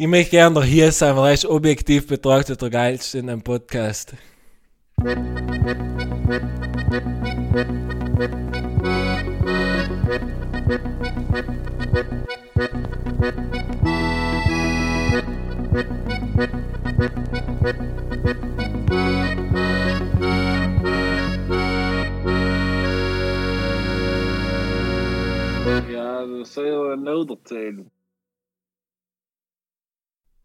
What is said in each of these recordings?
Ich möchte gerne hier sein, weil er ist objektiv betrachtet der geilste in einem Podcast. Ja, dat zou je nodig zijn.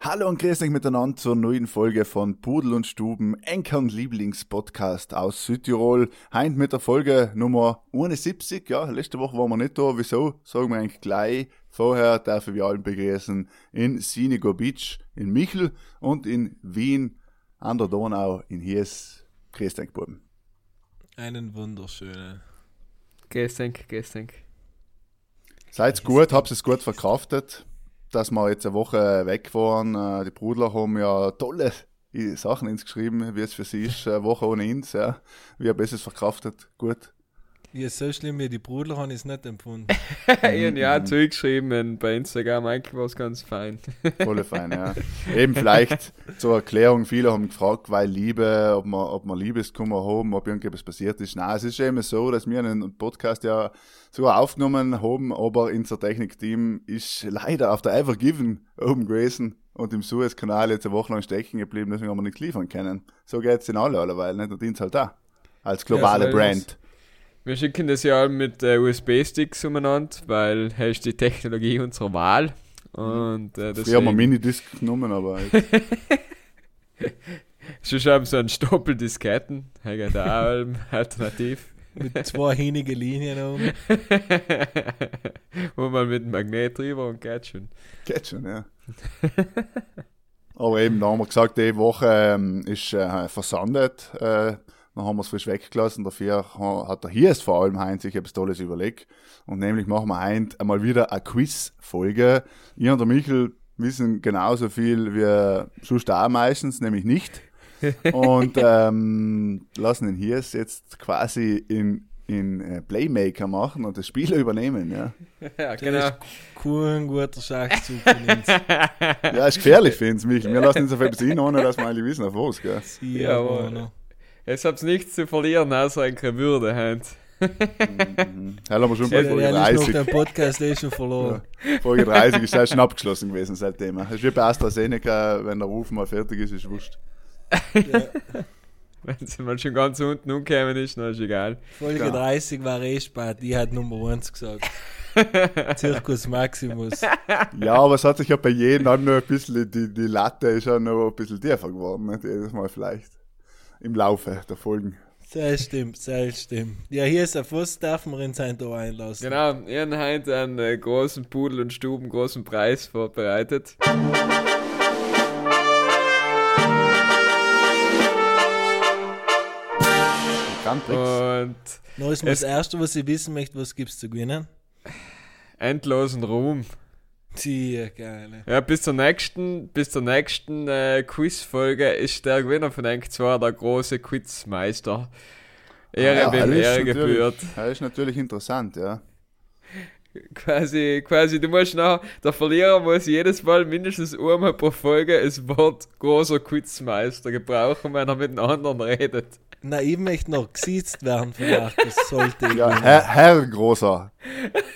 Hallo und grüß euch miteinander zur neuen Folge von Pudel und Stuben, Enkern Lieblingspodcast aus Südtirol. Heint mit der Folge Nummer 71. Ja, letzte Woche waren wir nicht da. Wieso? Sagen wir eigentlich gleich. Vorher dürfen wir allen begrüßen in Sinigo Beach, in Michel und in Wien an der Donau in Hies. Grüß euch, Buben. Einen wunderschönen. Gestenk, Gestenk. Seid's gut, habt es gut verkraftet, dass wir jetzt eine Woche weg waren. Äh, Die Brudler haben ja tolle Sachen ins geschrieben, wie es für sie ist, eine Woche ohne uns, ja. Wie habt ihr es verkraftet? Gut. Ja, so schlimm wie die Brudler habe ich es nicht empfunden. ich habe ja zurückgeschrieben und bei Instagram, eigentlich war es ganz fein. Voll fein, ja. Eben vielleicht zur Erklärung, viele haben gefragt, weil Liebe, ob wir, ob wir Liebeskummer haben, ob irgendetwas passiert ist. Nein, es ist eben so, dass wir einen Podcast ja sogar aufgenommen haben, aber unser Technikteam ist leider auf der Ever Given oben gewesen und im Suezkanal jetzt eine Woche lang stecken geblieben, deswegen haben wir nichts liefern können. So geht's in alle allerweil, nicht? Und uns halt da. Als globale Ja, so ist Brand. Wir schicken das ja mit äh, USB-Sticks umeinander, weil das ist die Technologie unserer Wahl. Und äh, Früher haben wir deswegen Minidisc genommen, aber schon haben so einen Stoppel Disketten, da auch alternativ. Mit zwei hinige Linien oben. Wo man mit dem Magnet drüber und geht schon. geht schon, ja. aber eben, da haben wir gesagt, die Woche ähm, ist äh, versandet. Äh, dann haben wir es frisch weggelassen. Dafür ha- hat der hier ist vor allem Heinz sich etwas Tolles überlegt. Und nämlich machen wir heute einmal wieder eine Quiz-Folge. Ich und der Michel wissen genauso viel wie sonst auch meistens, nämlich nicht. Und ähm, lassen den Hiers jetzt quasi in, in äh, Playmaker machen und das Spiel übernehmen. Ja, ja, Das genau. ist kein guter Schachzug ja ist gefährlich für uns, Michel. Wir lassen uns auf etwas hin, ohne dass wir eigentlich wissen, auf was. Gell? Sie Ja, Jetzt hab's nichts zu verlieren, außer eine Würde, Hans. Mhm. Hell haben wir schon bei Ja, Folge noch 30. den Podcast eh schon verloren. Folge 30 ist ja schon abgeschlossen gewesen seitdem. Das ist wie bei AstraZeneca, wenn der Ruf mal fertig ist, ist wurscht. Ja. Wenn mal schon ganz unten umgekommen ist, dann ist egal. Folge Ja. 30 war eh spät, die hat Nummer 1 gesagt. Circus Maximus. Ja, aber es hat sich ja bei jedem dann noch ein bisschen, die, die Latte ist ja noch ein bisschen tiefer geworden, nicht? jedes Mal vielleicht. Im Laufe der Folgen. Sehr stimmt, sehr stimmt. Ja, hier ist ein Fuß, darf man in sein Tor einlassen. Genau, habe heute einen äh, großen Pudel und Stuben großen Preis vorbereitet. Und Noch ist mal das Erste, was ich wissen möchte, was gibt's zu gewinnen? endlosen Ruhm. Tja, geil. Ja, bis zur nächsten, bis zur nächsten äh, Quizfolge ist der Gewinner von Enk zwar der große Quizmeister. Ehre Ah, wem das ist Ehre natürlich- gebührt. Das ist natürlich interessant, ja. Quasi, quasi, du musst nach, der Verlierer muss jedes Mal mindestens einmal pro Folge das Wort großer Quizmeister gebrauchen, wenn er mit einem anderen redet. Na, ich möchte noch gesiezt werden von Markus, sollte ich. Ja. Herr, Herr großer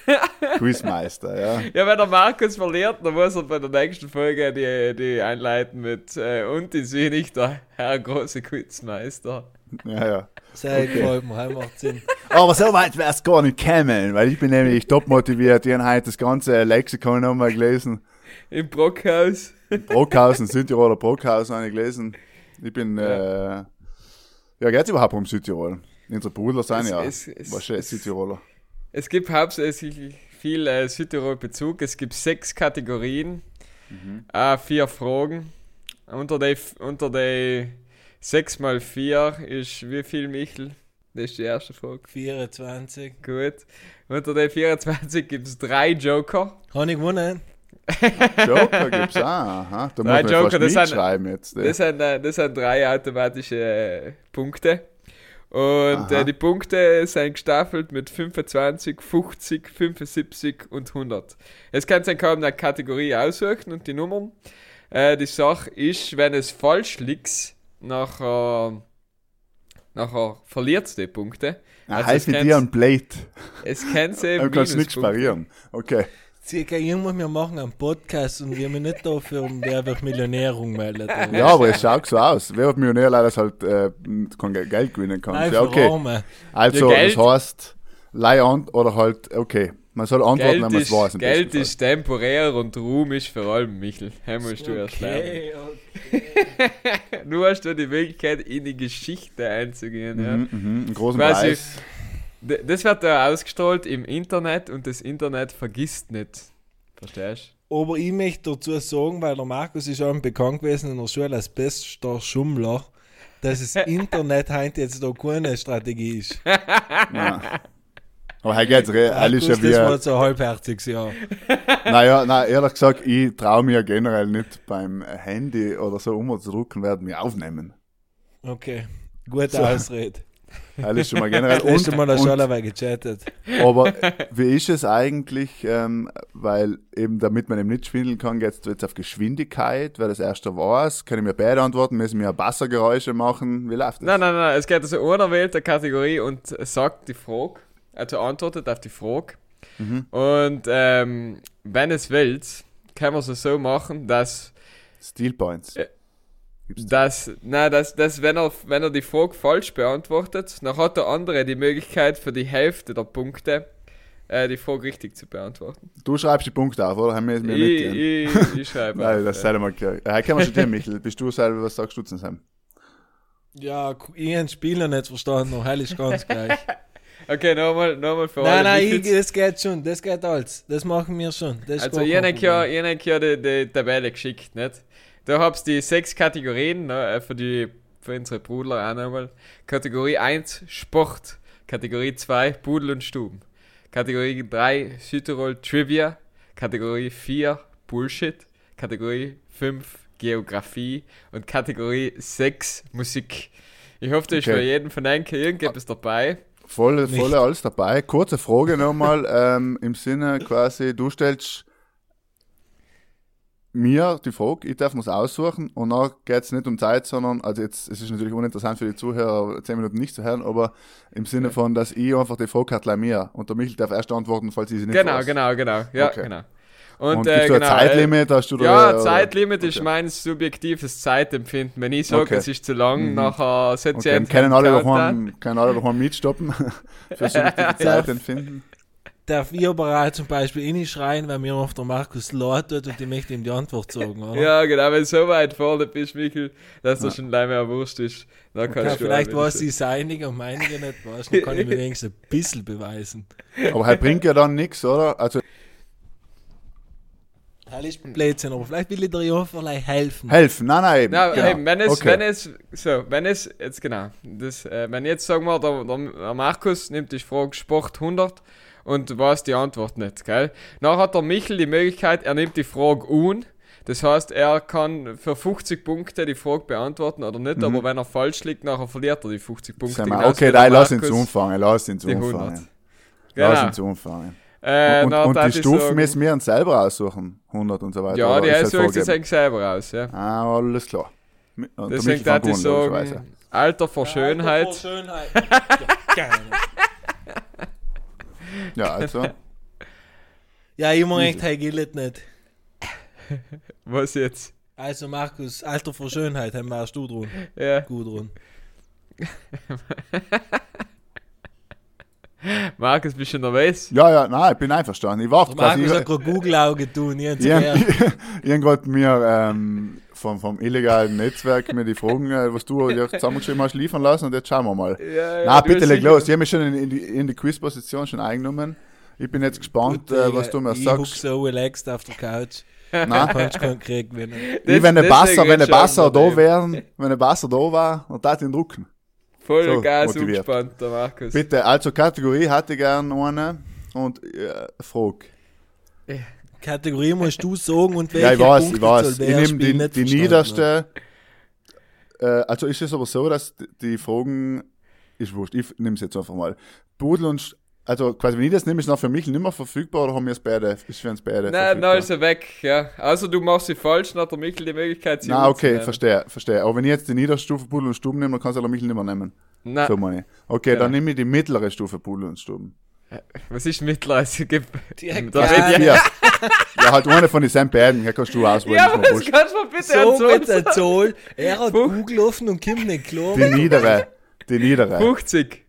Quizmeister, ja. Ja, wenn der Markus verliert, dann muss er bei der nächsten Folge die, die einleiten mit äh, und ich sehe nicht der Herr große Quizmeister. ja, ja. Sehr das macht Sinn. Aber so weit wäre es gar nicht gekommen, weil ich bin nämlich top motiviert. Ich habe heute das ganze Lexikon nochmal gelesen. Im Brockhaus. Brockhausen, Südtiroler Brockhausen habe ich gelesen. Ich bin, äh, ja, geht's überhaupt um Südtirol? Unsere Brüder sind Es- ja es- es- wahrscheinlich es- Südtiroler. Es gibt hauptsächlich viel äh, Südtirol-Bezug. Es gibt sechs Kategorien, äh, vier Fragen. Unter die, unter die 6 mal 4 ist wie viel, Michel? Das ist die erste Frage. 24. Gut. Unter die 24 gibt es drei Joker. Habe ich gewonnen? Joker gibt's auch, aha. Da muss Nein, man Joker, fast das sind- jetzt. Das sind, äh, das sind drei automatische äh, Punkte. Und äh, die Punkte sind gestaffelt mit 25, 50, 75 und 100. Es kann sich kaum eine Kategorie aussuchen und die Nummern. Äh, die Sache ist, wenn es falsch liegt, nachher, nachher verliert es die Punkte. Ah, Also heißt dir ein Blade. Es kann sie Du kannst nichts parieren. Okay. Circa irgendwann, wir machen einen Podcast und wir haben nicht dafür, um wer wird Millionärung melden. Ja, aber es schaut so aus. Wer hat Millionär leider halt äh, kein Ge- Geld gewinnen kann. Nein, ja, okay. Also, das heißt, leih an oder halt, okay. Man soll antworten, wenn Geld, man es ist, weiß. im Geld ist temporär und Ruhm ist vor allem Michel. Musst du erst lernen. Okay, okay. Du hast da die Möglichkeit, in die Geschichte einzugehen. Ja. Mhm, mhm. Einen großen Quasi- Preis. Das wird da ausgestrahlt im Internet und das Internet vergisst nicht. Verstehst Aber ich möchte dazu sagen, weil der Markus ist auch bekannt gewesen in der Schule als bester Schummler, dass das Internet heute jetzt da keine Strategie ist. Ja. Aber hey, geht's, re- alles Markus, ja das war so ein halbherziges Jahr. naja, na, ehrlich gesagt, ich traue mir generell nicht beim Handy oder so um zu drücken, werden wir aufnehmen. Okay, gute So. Ausrede. Alles schon mal generell. Hast schon mal der und, Schule gechattet. aber wie ist es eigentlich, ähm, weil eben damit man eben nicht schwindeln kann, geht es jetzt auf Geschwindigkeit, wer das erste war, können wir beide antworten, müssen wir Bassergeräusche machen, wie läuft das? Nein, nein, nein. Es geht also einer wählt eine Kategorie und sagt die Frage, also antwortet auf die Frage. Mhm. Und ähm, wenn es will, kann man es so machen, dass Steel Points. Äh, Gibt's dass, na, dass, dass wenn, er, wenn er die Frage falsch beantwortet, dann hat der andere die Möglichkeit für die Hälfte der Punkte äh, die Frage richtig zu beantworten. Du schreibst die Punkte auf, oder? Haben wir mir Ich, mitgegeben? ich, ich schreibe. Nein, auf, das ja. sei mal klar. Ja, können wir schon dir, Michel. Bist du selber, was sagst du zu Sam? Ja, ich habe den Spieler nicht verstanden, ist ganz gleich. Okay, nochmal, nochmal für nein, alle. nein, ich, das geht schon, das geht alles. Das machen wir schon. Das Also, gar ich kein habe ja, Problem. ich hab ja die, die Tabelle geschickt, nicht? Da hab's die sechs Kategorien, ne, äh, für die, für unsere Brudler auch nochmal. Kategorie 1, Sport. Kategorie 2, Pudel und Stuben. Kategorie 3, Südtirol Trivia. Kategorie 4, Bullshit. Kategorie 5, Geografie. Und Kategorie 6, Musik. Ich hoffe, da ist Okay. für jeden von euch irgendetwas dabei. Volle, volle alles dabei. Kurze Frage nochmal, ähm, im Sinne quasi, du stellst mir die Frage, ich darf mir's aussuchen und dann geht's nicht um Zeit, sondern, also jetzt, es ist natürlich uninteressant für die Zuhörer, 10 Minuten nicht zu hören, aber im Sinne von, dass ich einfach die Frage hat, mir und der Michel darf erst antworten, falls ich sie nicht Genau, weiß. genau, genau. Ja, Okay. genau. Und, Und, äh, genau, ein äh, Zeitlimit, hast du da, Ja, oder- Zeitlimit ist Okay. mein subjektives Zeitempfinden. Wenn ich sage, Okay. es ist zu lang, Mhm. nachher setze Okay, ich können alle daheim, können alle daheim mitstoppen, für subjektive Zeit empfinden. Darf ich aber auch zum Beispiel reinschreien, weil mir auf der Markus laut tut und ich möchte ihm die Antwort sagen, oder? Ja, genau, wenn du so weit vorne bist, Michel, dass Ja. das schon leider mehr Wurst ist, dann Ja, kannst du vielleicht wieder- sie seinige und meinige nicht was. Dann kann ich mir wenigstens ein bisschen beweisen. Aber halt bringt ja dann nichts, oder? Also Das ist Blödsinn, aber vielleicht will ich dir ja vielleicht helfen. helfen, nein, nein, eben. Na, genau. eben, wenn es, Okay. wenn es, so, wenn es, jetzt genau, das, äh, wenn jetzt sagen wir, der, der, der Markus nimmt die Frage Sport 100 und weiß die Antwort nicht, gell? Dann hat der Michel die Möglichkeit, er nimmt die Frage un, das heißt, er kann für 50 Punkte die Frage beantworten oder nicht, Mhm. aber wenn er falsch liegt, nachher verliert er die 50 Punkte. Sag mal, genauso okay, nein, lass ihn umfangen, lass ihn umfangen. 100. Lass Genau. ihn zu umfangen. Äh, und und die Stufen sagen- müssen wir uns selber aussuchen, 100 und so weiter. Ja, die sucht sich vorgegeben? eigentlich selber aus, ja. Ah, alles klar. Und Deswegen darf ich sagen, Alter vor Schönheit. Alter, vor Schönheit. ja, gerne. Ja, also, ja, ich meine echt, hey, gilt nicht. Was jetzt? Also Markus, Alter vor Schönheit, haben warst du dran. Ja. Gut dran. Markus, bist du nervös? ja, ja, nein, ich bin einverstanden. Ich warte Der Markus quasi. hat gerade Google-Auge tun, ich hab's Ich gehört. ich hab grad mir ähm, vom, vom illegalen Netzwerk mir die Fragen, äh, was du dir zusammengeschrieben hast, liefern lassen und jetzt schauen wir mal. Ja, Na, du bitte leg los. Ich habe mich schon in, in die, in die Quiz-Position schon eingenommen. Ich bin jetzt gespannt, Gut, äh, Digga, was du mir ich sagst. huck so relaxed auf der Couch. Nein, Kannst keinen Krieg gewinnen. ich, wenn der Basser, wenn der Basser da den. wären, wenn der Basser da war, dann tat ich ihn drucken. Voll So, Gas motiviert. umgespannt, der Markus. Bitte, also Kategorie hatte ich gern eine und äh, Frage. Kategorie musst du sagen und welche Ja, ich weiß, Punkte ich weiß. Ich nehme die, die niederste. Äh, also ist es aber so, dass die- die Fragen ist wurscht, ich nehme es jetzt einfach mal. Pudel und, also quasi, wenn ich das nehme, ist noch für mich nicht mehr verfügbar oder haben wir es beide, ist für uns beide Nein, nein, ist er weg, ja. Also du machst sie falsch, dann hat der Michel die Möglichkeit, sie Na, okay, verstehe, verstehe. Aber wenn ich jetzt die Niederstufe Pudel und Stuben nehme, dann kannst du der Michel nicht mehr nehmen. Nein, So meine ich. Okay, Ja. dann nehme ich die mittlere Stufe Pudel und Stuben. was ist mittler? Es gibt... Direkt Da Ja, Ja. ja, halt eine von den beiden, hier kannst du auswählen. Ja, aber das kannst du mir bitte So. Zoll. Er hat. Google offen und kommt nicht klar. Die niedere, die niedere. 50.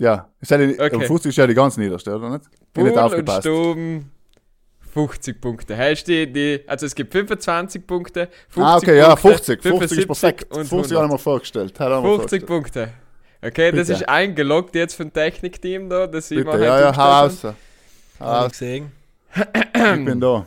Ja, ist ja die, Okay. um 50 ist ja die ganz niederste, oder nicht? Bin nicht Pool und aufgepasst. Stuben 50 Punkte. Heißt die, die, also es gibt 25 Punkte, 50 Ah, okay, ja, Punkte, 50. 50 ist perfekt. und 50 habe ich 100. mir vorgestellt. Hat er mir 50 vorgestellt. Punkte. Okay, das Bitte. ist eingeloggt jetzt vom Technikteam da, dass sie Bitte, immer ja, halt ja, hau raus. Hau ich raus. gesehen. Ich bin da.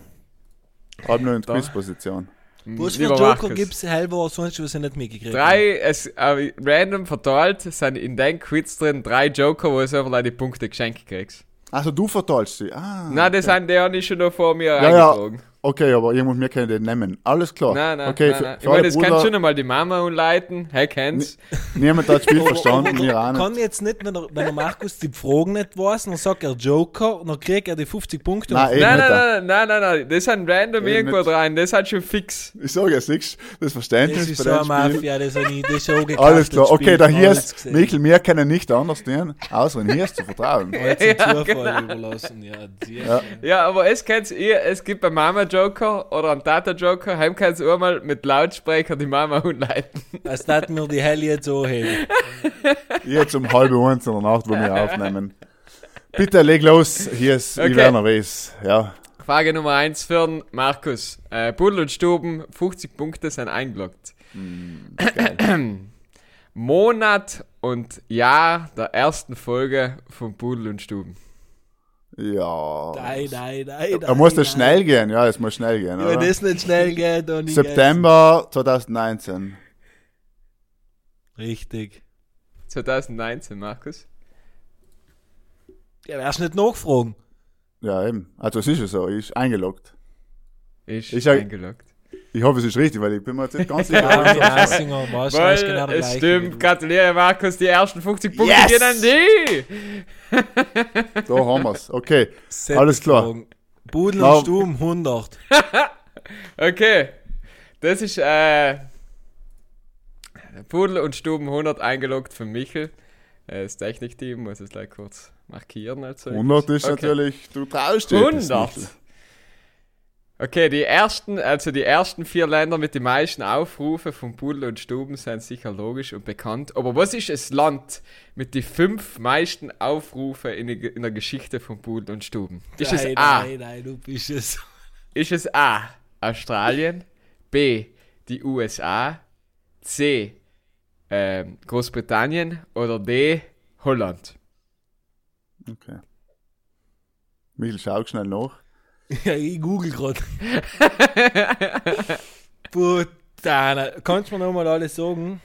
Hab nur in Da. Quizposition. Für Lieber Joker Markus. gibt es halber sonst was ich nicht mitgekriegt Drei, es, äh, random verteilt, sind in deinem Quiz drin drei Joker, wo du einfach die Punkte geschenkt kriegst. Also du verteilst sie. Ah, Nein, das okay. sind die haben schon noch vor mir Ja, ja. Okay, aber irgendwo mir können den nehmen. Alles klar. Nein, nein, okay, nein, für, nein. Ich für meine, alle das kann Bruder, schon einmal die Mama umleiten. Hey, kennst niemand hat das Spiel Aber- verstanden, aber wir auch nicht. Kann jetzt nicht, wenn der, wenn der Markus die Fragen nicht weiß, dann sagt er Joker und dann kriegt er die 50 Punkte. Nein, Nein, nein, nein, nein, nein, nein, das sind random Eben irgendwo nicht. rein, das ist halt schon fix. Ich sage jetzt nichts, das Verständnis das ist bei so. Mafia, das habe ich das ist schon gekauft. Alles klar, okay, Spiel, da hier ist. Michael, wir können nicht anders tun, außer in hier ist zu vertrauen. Ja, Zufall genau. überlassen. Ja, Ja. Ja, aber es kennt's ihr, es gibt einen Mama-Joker oder einen Tata-Joker, heim kannst du einmal mit Lautsprecher die Mama umleiten. Als das mir die Helle jetzt so heben. Jetzt um halb eins in der Nacht, wo wir aufnehmen. Bitte leg los, hier ist Okay. ich nervös. Ja. Frage Nummer 1 für den Markus. Äh, Pudel und Stuben, 50 Punkte sind eingeloggt. Monat und Jahr der ersten Folge von Pudel und Stuben. Ja. Nein, nein, nein. Da muss das nein. schnell gehen, ja, es muss schnell gehen. Ja, Oder? Das nicht schnell geht, dann. September 2019. Richtig. 2019, Markus. Ja, wärst nicht nachgefragt. Ja, eben. Also es ist ja so, ist eingeloggt. Ist Ich sag- eingeloggt. Ich hoffe, es ist richtig, weil ich bin mir jetzt nicht ganz sicher. Ja, weißt du, Weil ist genau es stimmt, gratuliere Markus, die ersten 50 Punkte Yes! gehen an die! da haben wir's. Okay. Sätze alles klar. Budel und Stuben 100. Okay, das ist äh, Pudel und Stuben 100 eingeloggt von Michel. Das Technikteam muss es gleich kurz markieren. Also. 100 ist Okay. natürlich, du traust dir. etwas 100. Okay, die ersten, also die ersten vier Länder mit den meisten Aufrufen von Pudel und Stuben sind sicher logisch und bekannt. Aber was ist das Land mit den fünf meisten Aufrufen in, die, in der Geschichte von Pudel und Stuben? Ist es nein, A? Nein, nein, du bist es. Ist es A. Australien, B. Die USA, C. Ähm, Großbritannien oder D. Holland? Okay. Michael, schau schnell nach. Ja, ich google gerade. Putana. Kannst du mir nochmal alles sagen?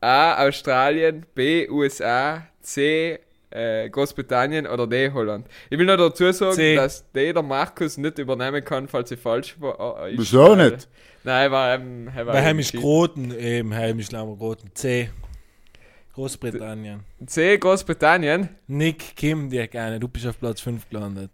A. Australien, B. USA, C. Äh, Großbritannien oder D. Holland. Ich will noch dazu sagen, C. dass D. der Markus nicht übernehmen kann, falls sie falsch war. äh, ist, Wieso nicht? Nein, war, ähm, er war Bei eben heimisch. Groten, eben, heimisch Groten. C. Großbritannien. C. Großbritannien. Nick, Kim, dir gerne. Du bist auf Platz 5 gelandet.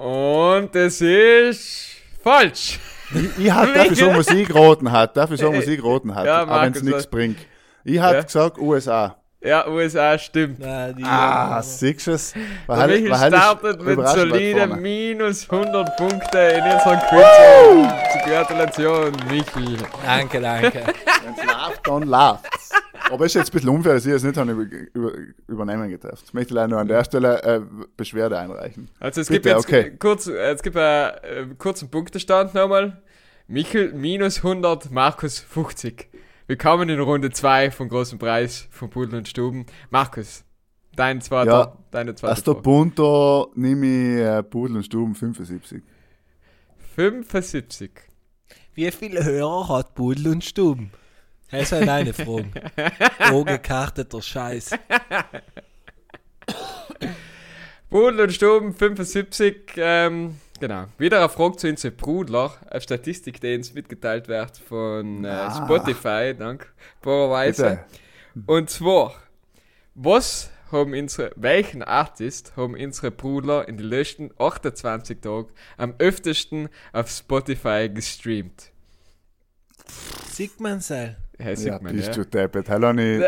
Und es ist falsch. Ich, ich hab dafür was ich geraten hat. Dafür was ich geraten hat. Ja, aber wenn es nichts bringt. Ich hab Ja. gesagt USA. Ja, USA stimmt. Nein, die Ah, siehst du es? Der Michel startet mit soliden minus 100 Punkte in unserem Quiz. Gratulation, Michel. Danke, danke. Wenn es läuft, dann läuft's. Aber ist jetzt ein bisschen unfair, dass ich es nicht habe über, über, übernehmen getroffen. Ich möchte leider nur an der Stelle äh, Beschwerde einreichen. Also es Bitte, gibt jetzt okay. kurz, äh, es gibt einen äh, kurzen Punktestand nochmal. Michel minus 100, Markus 50. Willkommen in Runde 2 vom großen Preis von Pudel und Stuben. Markus, dein zweiter, Ja, deine zweite Aus der Frage. Punto nehme ich äh, Pudel und Stuben 75. 75. Wie viele Hörer hat Budel und Stuben? Das sind eine Frage. Angekarteter Scheiß. Pudel und Stuben 75, ähm, genau. Wieder eine Frage zu unseren Brudler, eine Statistik, die uns mitgeteilt wird von äh, Ah. Spotify, dank, Bohrerweise. Und zwar, was haben unsere, welchen Artist haben unsere Brüder in den letzten 28 Tagen am öftesten auf Spotify gestreamt? Sieht man sein. Ja, man, bist ja. du deppert. Hallo, nicht.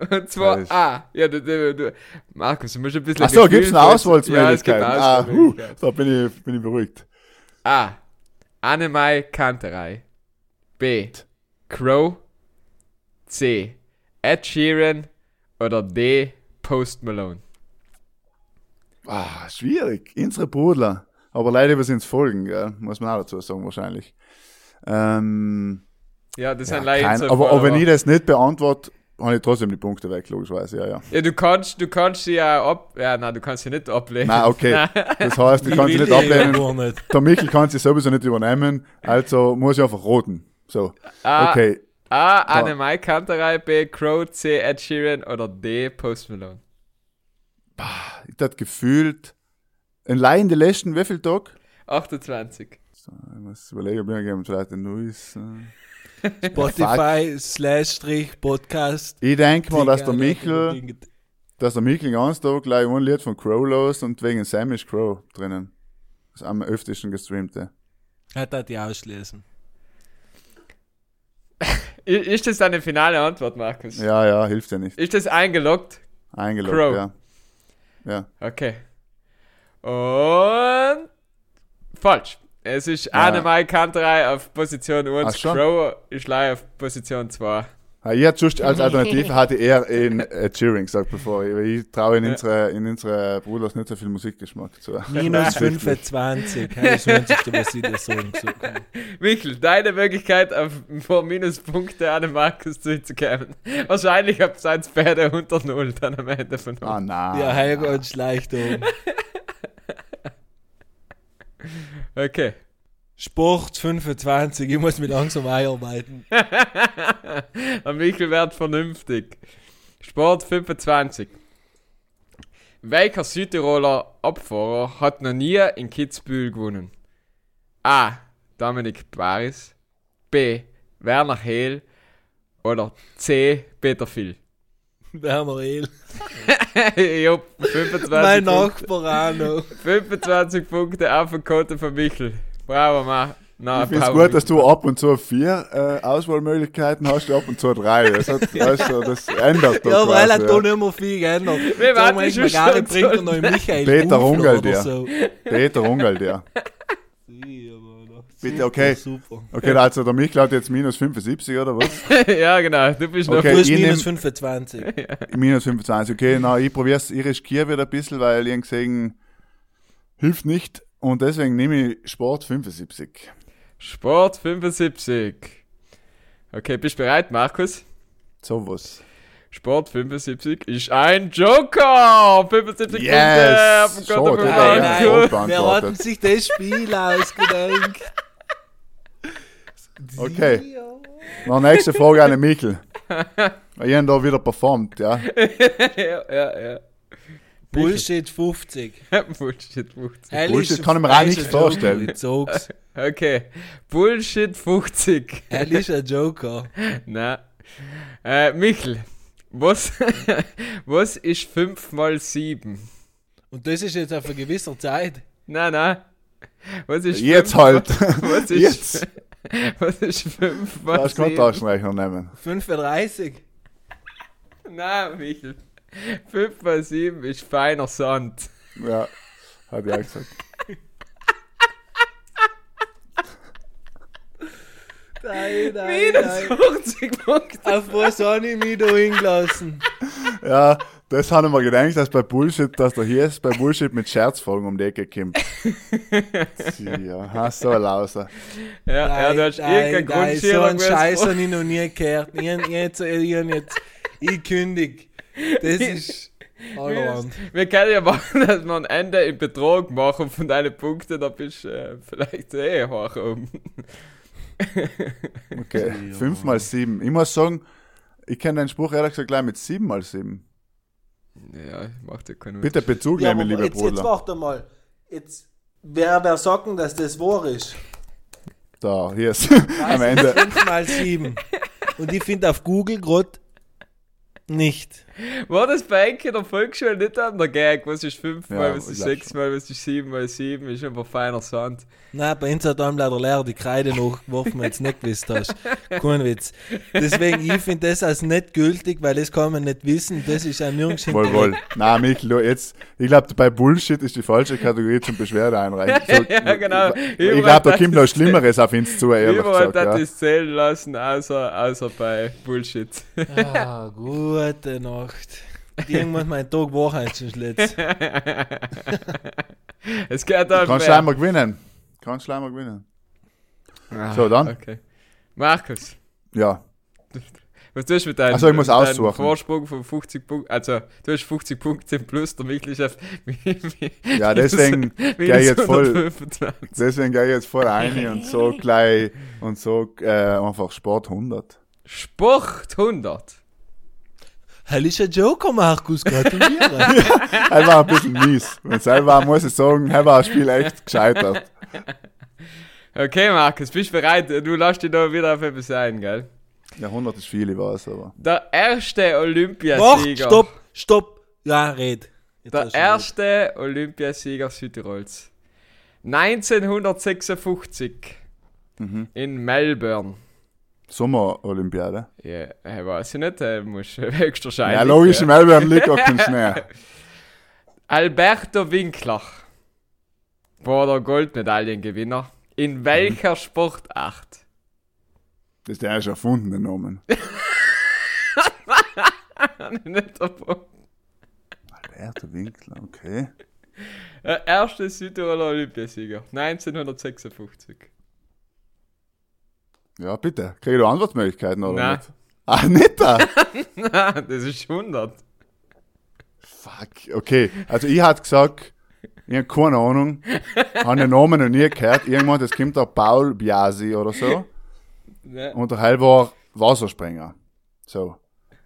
Und zwar Weiß. A. Ja, du, du, du, Markus, du musst ein bisschen. Achso, Gefühl gibt's eine Auswahlmöglichkeit? Ja, es gibt eine ah, huh, da bin ich, bin ich beruhigt. A. Annemai Kanterei. B. Crow. C. Ed Sheeran. Oder D. Post Malone. Ah, schwierig. Unsere Brudler. Aber leider wir sind's folgen, gell? muss man auch dazu sagen, wahrscheinlich. Ähm, Ja, das ja, sind leider kein, so aber, aber wenn ich das nicht beantworte, habe ich trotzdem die Punkte weg, logischerweise, ja, ja. Ja, du kannst, du kannst sie ja ab. Ja, nein, du kannst sie nicht ablehnen. Nein, okay. Das heißt, ich kann sie nicht die ablehnen. nicht. Der Michel kann sie sowieso nicht übernehmen, also muss ich einfach roten. So, A. okay. A. Annemai Kanterei. B. Crow. C. Ed Sheeran. Oder D. Post Malone. Ich hab gefühlt, ein Leih in den letzten, wie viel Tag? 28. So, ich muss überlegen, ob ich vielleicht ein neues. Äh. Spotify slash Strich Podcast. Ich denke mal, dass der Michel, dass der Michel ganz Tag gleich ein Lied von Crow los und wegen Sam ist Crow drinnen. Das ist am öftesten gestreamte. Hat er die ausschließen. Ist das deine finale Antwort, Markus? Ja, ja, hilft ja nicht. Ist das eingeloggt? Eingeloggt, Crow. ja. Ja. Okay. Und falsch. Es ist Ja. Annemai Kanterei auf Position 1, Ach schon. Crow ist leider auf Position 2. Ah, Ich hätte just als Alternative hatte eher in äh, Cheering gesagt, bevor ich, ich traue in Ja. unsere, in unsere Bruders nicht so viel Musikgeschmack zu. Minus Wirklich. 25. Das Einzige, was ich dir sagen. Michel, deine Möglichkeit, auf vor Minuspunkte an den Markus zuzukommen. Wahrscheinlich habt ihr eins beide unter Null dann am Ende von uns. Ah, nein. Ja, hey, ganz schlecht um. Okay. Sport 25, ich muss mich langsam einarbeiten. Der Michel wird vernünftig. Sport 25. Welcher Südtiroler Abfahrer hat noch nie in Kitzbühel gewonnen? A. Dominik Baris. B. Werner Hehl. Oder C. Peter Phil. Werner Ehl. Jupp, 25 Mein Punkte. Nachbar auch noch. 25 Punkte auf den Konto von Michel. Bravo, ma. Na, Ich finde es gut, dass du ab und zu vier äh, Auswahlmöglichkeiten hast, ab und zu drei. Das, hat, weißt du, das ändert doch Ja, weil er quasi, da nicht mehr viel geändert. Wir warten Sagen schon nicht bringt er so- noch Michael Peter oder der. so. Peter Rungel, der. Bitte, okay. Super. Okay, also der Michel hat jetzt minus 75, oder was? ja, genau. Du bist noch Okay. Plus minus nehm- 25. Minus 25, okay. Na, ich probier's, ich riskiere wieder ein bisschen, weil ich gesehen, hilft nicht. Und deswegen nehme ich Sport 75. Sport 75. Okay, bist du bereit, Markus? Sowas. Sport 75 ist ein Joker! 75 Yes! Punkte So, von der Nein, war ja nein, beantwortet. wer hat sich das Spiel ausgedacht? Okay. Na, nächste Frage an den Michel. Ich habe da wieder performt, ja. ja, ja, ja. Bullshit 50. Bullshit 50. Ehrlich, Bullshit kann ich mir auch nicht ist ein Joker, vorstellen. Okay. Bullshit 50. Er ist ein Joker. Na. Äh, Michel. Was, was ist 5 mal 7? Und das ist jetzt auf eine gewisse Zeit. Na, na. Was ist Jetzt fünf halt. Was ist, Jetzt. Was ist 5 Du mal keinen 7? Taschenrechner nehmen. 35. Na, Michel. 5 mal 7 ist feiner Sand. Ja, hat ich auch gesagt. Nein, nein, Minus nein. 50 Punkte. Auf was habe ich mich da hingelassen? Ja, das habe ich mir gedacht, dass bei Bullshit, dass der hier ist, bei Bullshit mit Scherzfolgen um die Ecke kommt. ja, hast so Lauser. Ja, ja, du hast irgendeinen Grund nein, so einen. Scheiß habe ich noch nie gehört. Ich, ich, jetzt, ich, hab jetzt, ich kündig. Das ist. Wir können ja machen, dass wir ein Ende im Betrag machen von deinen Punkten, da bist du äh, vielleicht eh hoch oben. Okay, Ja. 5 mal 7. Ich muss sagen, ich kenne deinen Spruch ehrlich gesagt gleich mit 7 mal 7. Ja, macht ja keinen Bitte Bezug Ja, nehmen, lieber jetzt, jetzt Bruder. warte mal. Jetzt, wer, wer sagt denn, dass das wahr ist? Da, hier ist am Ende. 5 mal 7. Und ich finde auf Google gerade Nicht. War das bei Enke in der Volksschule nicht an der Gag? Was ist 5 Ja, mal, was ich ist glaub 6 mal, was ist 7 mal 7? Ist einfach feiner Sand. Nein, bei uns hat einem leider Lehrer die Kreide nachgeworfen, wenn du es nicht gewusst hast. Kein Witz. Deswegen, ich finde das als nicht gültig, weil das kann man nicht wissen. Das ist ein nirgends Wohl, wohl. Na, Michael, du, jetzt, ich glaube, bei Bullshit ist die falsche Kategorie zum Beschwerde einreichen. So, Ja, genau. Ich Überall glaube, da kommt noch Schlimmeres auf uns zu, ehrlich Überall gesagt. hat Ja. das zählen lassen, außer, außer bei Bullshit. Ah, gute Nacht. Irgendwann mein Tag war halt schon schlecht. es geht dann Kannst du einmal gewinnen. Kannst du einmal gewinnen. So, dann. Okay. Markus, Ja. was tust du mit deinem, Ach so, ich muss mit deinem aussuchen. Vorsprung von 50 Punkten? Also, du hast 50 Punkte im Plus, der Michel-Chef. Ja, deswegen gehe ich jetzt voll, 125. deswegen gehe ich jetzt voll rein und so gleich, und so, äh, einfach Sport 100. Sport 100. Ein Joker, Markus, gratuliere. Er war ein bisschen mies. Wenn es war, muss ich sagen, er war das Spiel echt gescheitert. Okay, Markus, bist du bereit? Du lässt dich da wieder auf etwas ein, gell? Ja, 100 ist viel, ich weiß, aber. Der erste Wach, Olympiasieger. stopp, stopp. Ja, red. Jetzt Der erste Olympiasieger Südtirols. 1956 Mhm. in Melbourne. Sommerolympiade. Ja, ich weiß ich nicht, er muss höchstwahrscheinlich. Ja, logisch, ja. Melbourne liegt auch kein Schnee. Alberto Winkler war der Goldmedaillengewinner. In welcher Sportart? Das ist der erst erfundene. Nicht davon. Alberto Winkler, okay. Der erste Südtiroler Olympiasieger. 1956. Ja, bitte. Kriege ich da Antwortmöglichkeiten oder Nein. nicht? Ah, nicht da? Nein, das ist 100. Fuck, okay. Also ich hatte gesagt, ich habe keine Ahnung, habe den Namen noch nie gehört. Irgendwann, das kommt der Paul Biasi oder so. Ja. Und der Heil war Wasserspringer. So.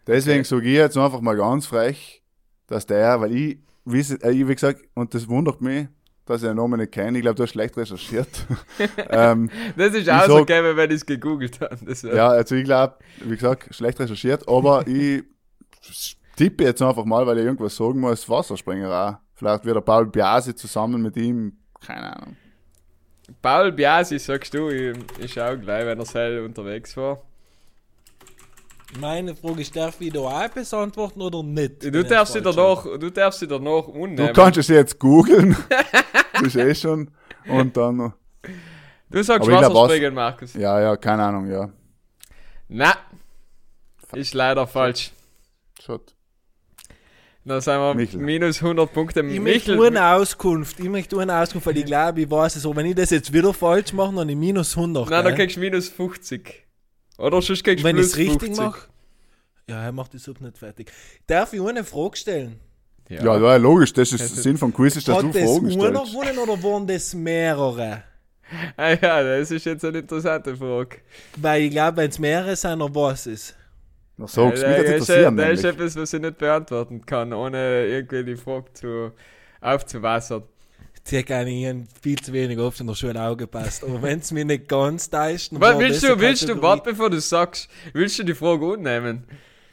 Deswegen sage ich jetzt einfach mal ganz frech, dass der, weil ich, wie, äh, ich, wie gesagt, und das wundert mich, dass ich den Namen nicht kenne. Ich glaube, du hast schlecht recherchiert. ähm, Das ist auch so geil, wenn ich es gegoogelt habe. Ja, also ich glaube, wie gesagt, schlecht recherchiert, aber ich tippe jetzt einfach mal, weil ich irgendwas sagen muss, Wasserspringer auch. Vielleicht wird der Paul Biasi zusammen mit ihm, keine Ahnung. Paul Biasi, sagst du, ich, ich schau gleich, wenn er selber unterwegs war. Meine Frage ist, darf ich da auch etwas antworten oder nicht? Du darfst, sie danach, du darfst sie danach Du unnehmen. kannst es jetzt googeln. das ist eh schon. Und dann noch. Du sagst Wasserspringen, Markus. Ja, ja, keine Ahnung, ja. Na, ist leider falsch. Schott. Dann sind wir Michel. minus 100 Punkte. Ich möchte Michel, nur eine Auskunft. Ich möchte nur eine Auskunft, weil ich glaube, ich weiß es so. Wenn ich das jetzt wieder falsch mache, dann ich minus 100. nein, dann gell? kriegst du minus 50. Oder sonst kriegst Wenn ich es richtig 50. mache. Ja, er macht die Suppe nicht fertig. Darf ich eine Frage stellen? Ja, ja, ja logisch. Das ist Das der ist- Sinn vom Quiz, ist, dass Hat du das Fragen stellst. gewonnen oder waren das mehrere? Ah ja, das ist jetzt eine interessante Frage. Weil ich glaube, wenn es mehrere sind, dann weiß es. Na, Ja, mich das ist, interessieren, da ist etwas, was ich nicht beantworten kann, ohne irgendwie die Frage zu, aufzuwassern. Kann ich ihnen viel zu wenig oft in der Schule aufgepasst. Aber wenn es mir nicht ganz täuscht, dann willst du, willst du, warte bevor du sagst, willst du die Frage unnehmen?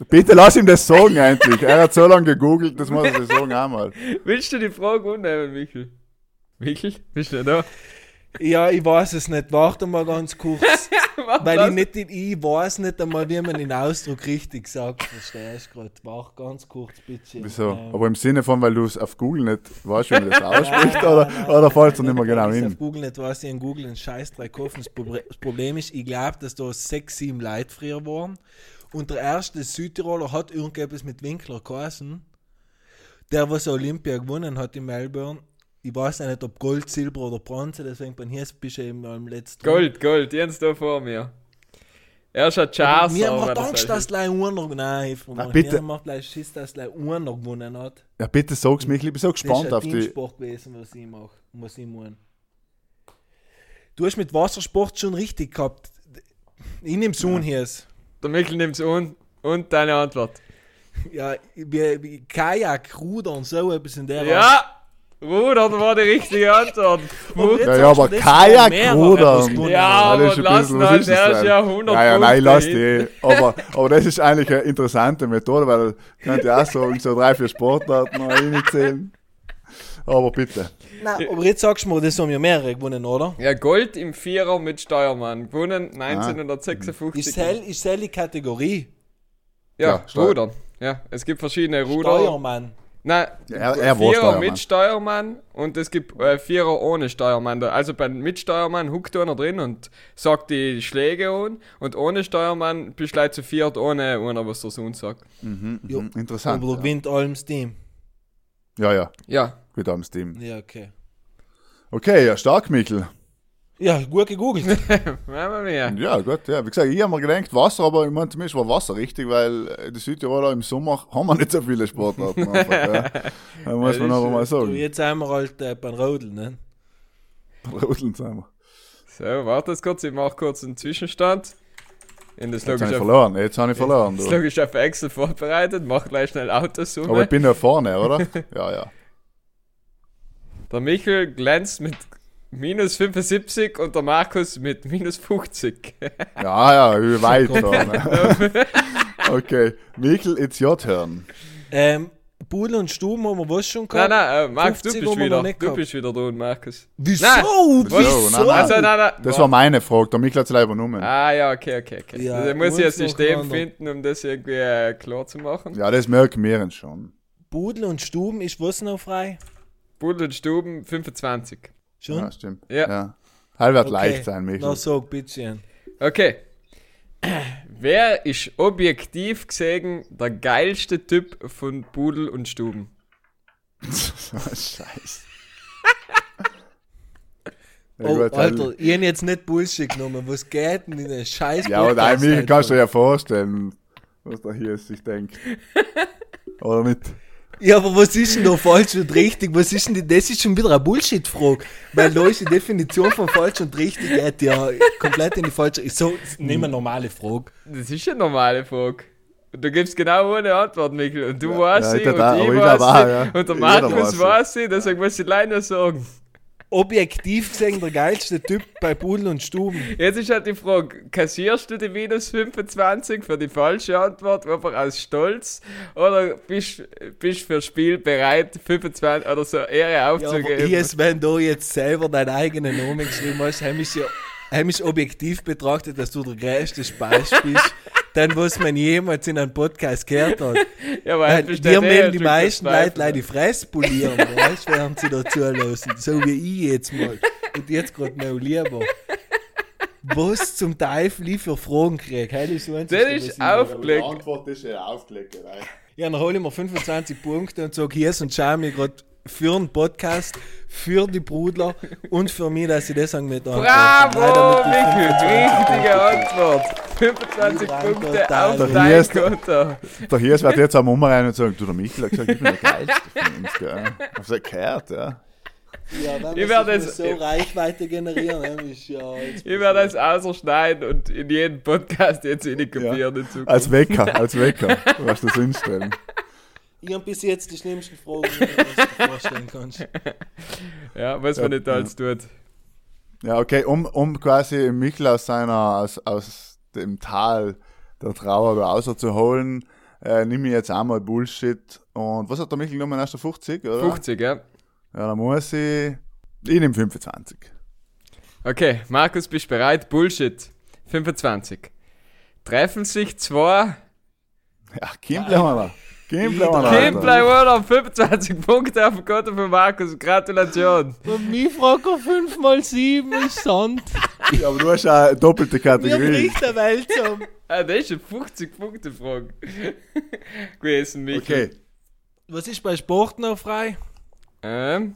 Bitte lass ihm das sagen, endlich. Er hat so lange gegoogelt, das muss er sich sagen einmal. Willst du die Frage unnehmen, Michel? Michel? Bist du da? Ja, ich weiß es nicht. Warte mal ganz kurz. Mach weil ich nicht, ich weiß nicht einmal, wie man den Ausdruck richtig sagt. Verstehst du gerade? Warte ganz kurz, bitte. Wieso? Ähm, Aber im Sinne von, weil du es auf Google nicht weißt, wie man das ausspricht, Nein, oder, nein, oder fällt es nicht mehr genau hin? auf Google nicht weiß, ich in Google einen Scheißdreck kaufen. Das Proble- das Problem ist, ich glaube, dass da sechs, sieben Leute früher waren. Und der erste Südtiroler hat irgendetwas mit Winkler geheißen. Der, was Olympia gewonnen hat in Melbourne. Ich weiß nicht, ob Gold, Silber oder Bronze, deswegen bin ich bist du eben am letzten. Gold, Gold, Jens da vor mir. Er ist ein Charles. Mir macht Angst, dass gleich einer, nein, mir mal. bitte. Mir macht gleich Schiss, dass gleich einer gewonnen hat. Ja, bitte sag's mich, ich bin so Das gespannt ist auf ein die. Teamsport gewesen, was ich mache, was ich meine. Du hast mit Wassersport schon richtig gehabt. Ich nehme es an hier. Der Michel nimmt es un und deine Antwort. Ja, wie, wie Kajak, Rudern, so etwas in der Art. Ja! Rudern war die richtige Antwort. Ja, aber Kajak rudern. Ja, aber lass ist der ist ja denn? 100 Ja, ja, nein, lass die. Aber, aber das ist eigentlich eine interessante Methode, weil könnte ja auch sagen, so drei, vier Sportarten noch reinzählen. Aber bitte. Nein, aber jetzt sagst du mir, das haben ja mehrere gewonnen, oder? Ja, Gold im Vierer mit Steuermann. Gewonnen Ah. 1956. Ist Sel, ist Sel die Kategorie? ja, Ja, Rudern. Ja, es gibt verschiedene Ruder. Steuermann. Nein, Ja, er- er Vierer Steuermann. mit Steuermann und es gibt äh, Vierer ohne Steuermann. Da- Also beim mit Steuermann huckt einer drin und sagt die Schläge an und ohne Steuermann bist du gleich zu viert ohne einer, was der Sohn sagt. Jo. Mhm, interessant. Aber du Ja. gewinnt allem Team. ja, ja, Ja, gut am Team. Ja, okay. Okay, ja, stark, Michel. Ja, gut gegoogelt. Ja, gut, ja. Wie gesagt, ich habe mir gedacht, Wasser, aber ich meine, zumindest war Wasser richtig, weil äh, die Südtiroler im Sommer haben wir nicht so viele Sportarten. Einfach, ja. Da muss Ja, man das aber mal so, sagen. jetzt sind wir halt äh, beim Rodeln, ne? Rodeln sind wir. So, warte jetzt kurz, ich mache kurz einen Zwischenstand. In das Jetzt habe ich verloren, jetzt habe ich verloren. das Du. logisch auf Excel vorbereitet, mach gleich schnell Autosumme. Aber ich bin ja vorne, oder? Ja, ja. Der Michel glänzt mit minus 75 und der Markus mit minus 50. Ja, ja, wie weit vorne. Okay, Michel, it's your turn. Ähm, Pudel und Stuben haben wir was schon nein, gehabt? nein, äh, Markus, du 50 bist wieder, du gehabt. bist wieder dran, Markus. Wieso? Nein. Wieso? Wieso? Nein, nein. Also, nein, nein. Das war meine Frage, der Michel hat es leider übernommen. Ah, ja, okay, okay, okay. Ja, da muss ich ein System finden, um das irgendwie äh, klar zu machen. Ja, das merken wir uns schon. Pudel und Stuben ist was noch frei? Pudel und Stuben 25. Schon? Ja, stimmt. Ja. ja. Wird Okay. leicht sein, Michel. Na, sag bitte. Okay. Wer ist objektiv gesehen der geilste Typ von Pudel und Stuben? Scheiße. Ja, Oh, Alter, ich hab jetzt nicht Bullshit genommen. Was geht denn in den Scheiß Ja, und ein Podcast Michel kannst du dir ja vorstellen, was da hier sich denkt. Oder nicht? Ja, aber was ist denn da falsch und richtig? Was ist denn die, das ist schon wieder eine Bullshit-Frage. Weil da ist die Definition von falsch und richtig geht ja komplett in die falsche. So, nehmen wir eine normale Frage. Das ist eine normale Frage. Und du gibst genau ohne Antwort, Michel. Und du Ja, weißt ja, sie ich und ich weiß sie ja. und der Markus weiß sie. weiß sie, deswegen muss ich leider sagen. Objektiv gesehen der geilste Typ bei Pudel und Stuben. Jetzt ist halt die Frage, kassierst du die minus 25 für die falsche Antwort einfach aus Stolz oder bist du fürs Spiel bereit, 25 oder so Ehre Ja, aufzugeben? jetzt, wenn du jetzt selber deinen eigenen Namen geschrieben hast, haben ja haben ich objektiv betrachtet, dass du der größte Speis bist, dann was man jemals in einem Podcast gehört hat. ja, aber Äh, dir eh ein die meisten. Leute leider die Fresse polieren, weißt du, während sie da zulassen. So wie ich jetzt mal. Und jetzt gerade noch lieber. Was zum Teufel ich für Fragen kriege? Heil ist so Das ist aufgelegt. Antwort ist ja aufgelegt. Ja, dann hole ich mir 25 Punkte und sage, hier und schau mir gerade für den Podcast, für die Brudler und für mich, dass ich das mit Bravo, Michael, richtige Antwort. 25 Lieber Punkte auf Alter. dein Hier ist- Konto. Der Hirs wird jetzt am Umrein und sagen, du, der Michel hat gesagt, ich bin der Geilste von uns, gell. Hab's ja gehört, ja. Ja, wenn Ich wir werde es- so Reichweite generieren, dann ist ja... Ich werde das ausschneiden und in jeden Podcast jetzt in die kopieren in Zukunft. Als Wecker, als Wecker. Du hast das hinstellen. Ich habe bis jetzt die schlimmsten Fragen, die du dir vorstellen kannst. Ja, was man nicht alles tut. Ja, okay, um, um quasi Michel aus seiner, aus, aus dem Tal der Trauer rauszuholen, äh, nehme ich jetzt einmal Bullshit. Und was hat der Michel genommen? Erst der 50, oder? 50, ja. Ja, dann muss ich. Ich nehme 25. Okay, Markus, bist bereit? Bullshit. 25. Treffen sich zwei. Ja, Kim bleiben wir da. Da. Kim bleibt oder 25 Punkte auf dem Konto von Markus. Gratulation. Und mich fragt er 5 mal 7 ist Sand. Ja, aber du hast ja eine doppelte Mir Kategorie. bricht der Welt zusammen. Ah, das ist eine 50-Punkte-Frage. gewesen, Michael. Okay. Was ist bei Sport noch frei? Ähm,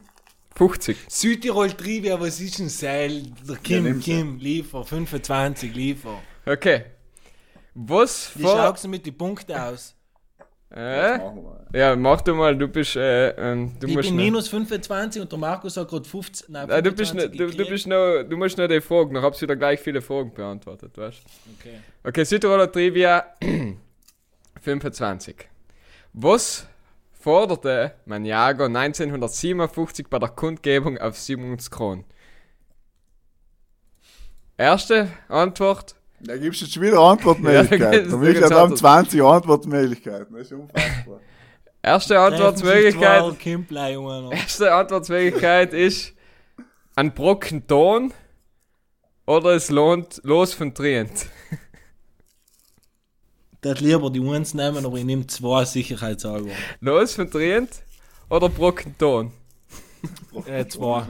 50. Südtirol Trivia, was ist ein Seil? Der Kim, nimm's Kim, liefer, 25, liefer. Okay. Was Wie vor... schaut es mit den Punkten aus? Äh? Ja, mach du mal, du bist, äh, ähm, du ich musst bin noch- minus 25 und der Markus hat gerade 15. Nein, Nein, du bist, 25 noch, du, du gekriegt. bist noch, du musst noch die Fragen, noch hab's wieder gleich viele Fragen beantwortet, weißt Okay. Okay, Südtiroler Trivia 25. Was forderte Maniago 1957 bei der Kundgebung auf 700 Kronen? Erste Antwort. Da gibst du jetzt schon wieder Antwortmöglichkeiten. Ja, dann gibt's 20 Antwortmöglichkeiten. Das ist unfassbar. Erste Antwortmöglichkeit. Erste Antwortmöglichkeit ist ein Brocken Ton oder es lohnt los von Trient. Das lieber die Ones nehmen, aber ich nehme zwei Sicherheitshalber. Los von Trient oder Brocken Ton? Äh, zwei.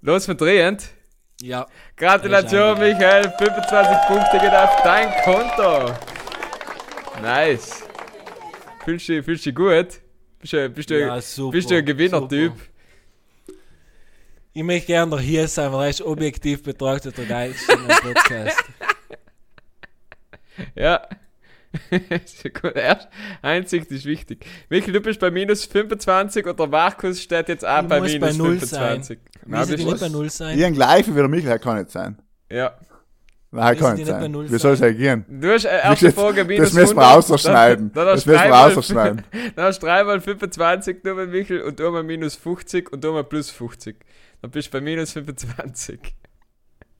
Los von Trient. Ja. Gratulation, Michael. 25 Punkte geht auf dein Konto. Nice. Fühlst du, fühlst du dich gut? Bist du, bist du, Ja, super, bist du ein Gewinnertyp? Ich möchte gerne der hier sein, weil er ist objektiv betrachtet der geilste Podcast. Ja. Sehr gut. Erst, Einsicht ist wichtig. Michael, du bist bei minus 25 und der Markus steht jetzt auch Ich bei muss minus bei null 25. Nein, Müssen die bist nicht bei du? Null sein? Ich ein gleich wie der Michael kann nicht sein. Ja. Nein, kann nicht bei sein. Wie soll es reagieren? Du hast äh, erste Das- Folge minus Das müssen wir 100, ausschneiden. Dann, dann Das müssen wir ausschneiden. Dann hast du dreimal 25 genommen, Michael, und einmal minus 50 und einmal plus 50. Dann bist du bei minus 25.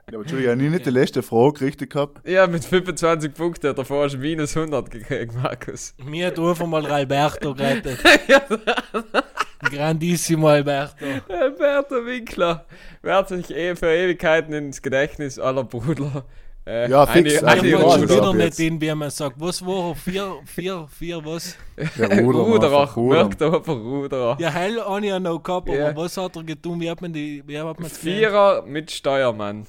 Ja, aber Entschuldigung, ich habe nicht die letzte Frage richtig gehabt. Ja, mit 25 Punkten, davor hast du minus 100 gekriegt, Markus. Mir hat einfach mal Alberto gerettet. Grandissimo Alberto. Alberto Winkler wird sich eh für Ewigkeiten ins Gedächtnis aller Brudler. Äh, Ja, fix, eine- also Ich eine wollte schon wieder jetzt. nicht in, wie man sagt. Was war er? Vier, vier, vier, was? Der Ruder. Ruderer, Ruder. merkt aber Ruderer. Ja, heil habe ich ja noch gehabt, Ja. aber was hat er getan? Wie hat man die, wie hat man Vierer mit Steuermann.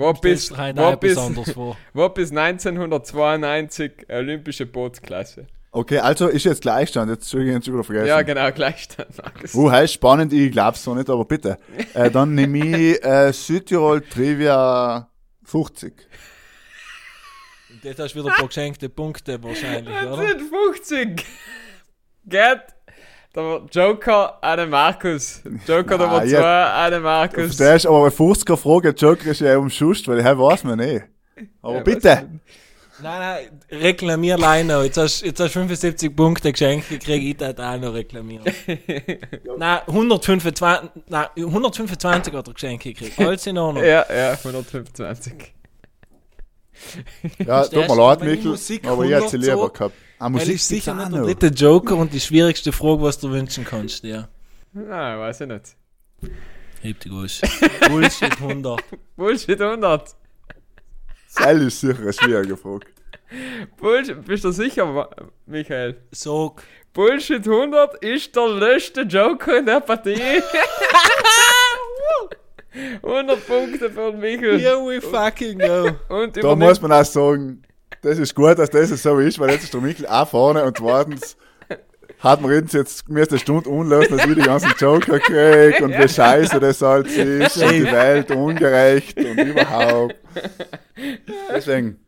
Wo bis, wo bis, wo bis 1992 olympische Bootsklasse. Okay, also ist jetzt Gleichstand. Jetzt Entschuldigung, jetzt wieder vergessen. Ja, genau, Gleichstand. Uh, heißt spannend, ich glaub's so nicht, aber bitte. Äh, dann nehme ich äh, Südtirol Trivia 50. Und das hast du wieder ein paar geschenkte Punkte wahrscheinlich, Das oder? sind 50. Geht der Joker den Markus. Joker Nein, Nummer ja. 2 an den Markus. Der ist aber eine 50er Frage, Joker ist ja umschust, weil er weiß man eh. Aber Ja, bitte. Nein, nein, reklamier leider. Jetzt hast jetzt hast du 75 Punkte geschenkt gekriegt, ich darf auch noch reklamieren. nein, 125, nein, 125 hat er geschenkt gekriegt. Alles in Ordnung. Ja, ja, 125. Ja, tut mir leid, Michael, aber ich hätte sie 100 lieber so- gehabt. Ah, Musik ist sicher nicht der dritte Joker und die schwierigste Frage, was du wünschen kannst, ja. Nein, weiß ich nicht. Heb die Groß. Bullshit 100. Bullshit 100. Das ist sicher eine schwierige Frage. Bullshit, bist du sicher, Michael? Sog. Bullshit 100 ist der letzte Joker in der Partie. 100 Punkte für den Michael. Here we fucking go. Und Da muss man auch sagen, das ist gut, dass das so ist, weil jetzt ist der Michael auch vorne und zweitens hat man uns jetzt mir eine Stunde unlösen, dass ich die ganzen Joker krieg und wie scheiße das alles ist und die Welt ungerecht und überhaupt. Deswegen,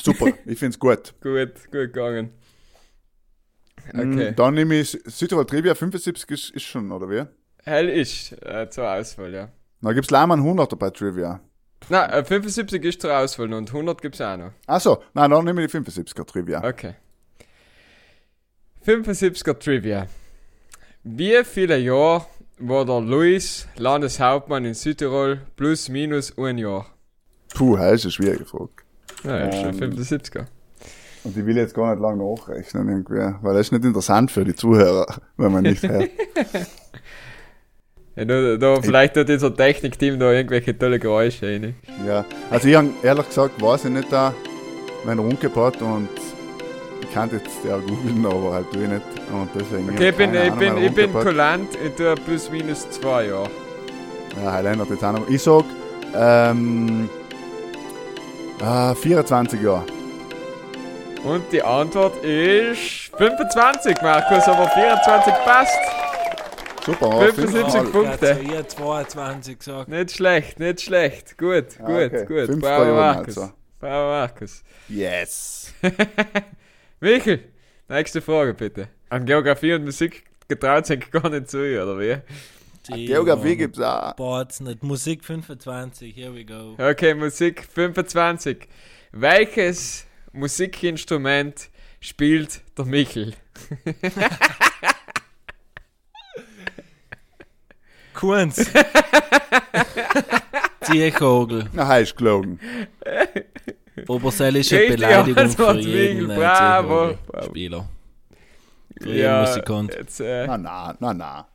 super, ich find's gut. Gut, gut gegangen. Okay. Okay. Dann nehme ich Südtirol Trivia 75 ist, ist schon, oder wie? Hell ist äh, zur Auswahl, ja. Dann gibt's leider einen 100er bei Trivia. Nein, äh, 75 ist zur Auswahl und 100 gibt's auch noch. Achso, nein, dann nehme ich die 75er Trivia. Okay. 75er Trivia. Wie viele Jahre war der Luis Landeshauptmann in Südtirol plus minus ein Jahr? Puh, das ist eine schwierige Frage. Ja, ist schon Ähm. 75er. Und ich will jetzt gar nicht lange nachrechnen irgendwie, weil das ist nicht interessant für die Zuhörer, wenn man nicht hört. Ja, da, da, vielleicht hat unser Technikteam da irgendwelche tolle Geräusche rein. Ja, also ich hab, ehrlich gesagt weiß ich nicht da, wenn er umgebaut und ich kann jetzt ja googeln, aber halt tue ich nicht. Und deswegen Okay, ich bin, ich bin, ich bin kulant, ich tue plus minus zwei Jahre. Ja, Heiland hat jetzt auch noch. Ich sag, ähm, äh, 24 Jahre. Und die Antwort ist 25, Markus, aber 24 passt. Super, aber 75 fünfmal. Punkte. Also, ihr 22 gesagt. Nicht schlecht, nicht schlecht. Gut, Ah, gut, okay. gut. Fünf Bravo, Markus. also. Bravo, Markus. Yes. Michael, nächste Frage bitte. An Geografie und Musik getraut sich gar nicht zu, oder wie? Die Geografie gibt's auch. Boards nicht. Musik 25, here we go. Okay, Musik 25. Welches Musikinstrument spielt der Michel? Kunz. Ziehkogel. Na, heißt gelogen. Obersellische Beleidigung für jeden Michel. äh, Bravo. Für jeden Musikant. jetzt, äh, Na, na, na, na.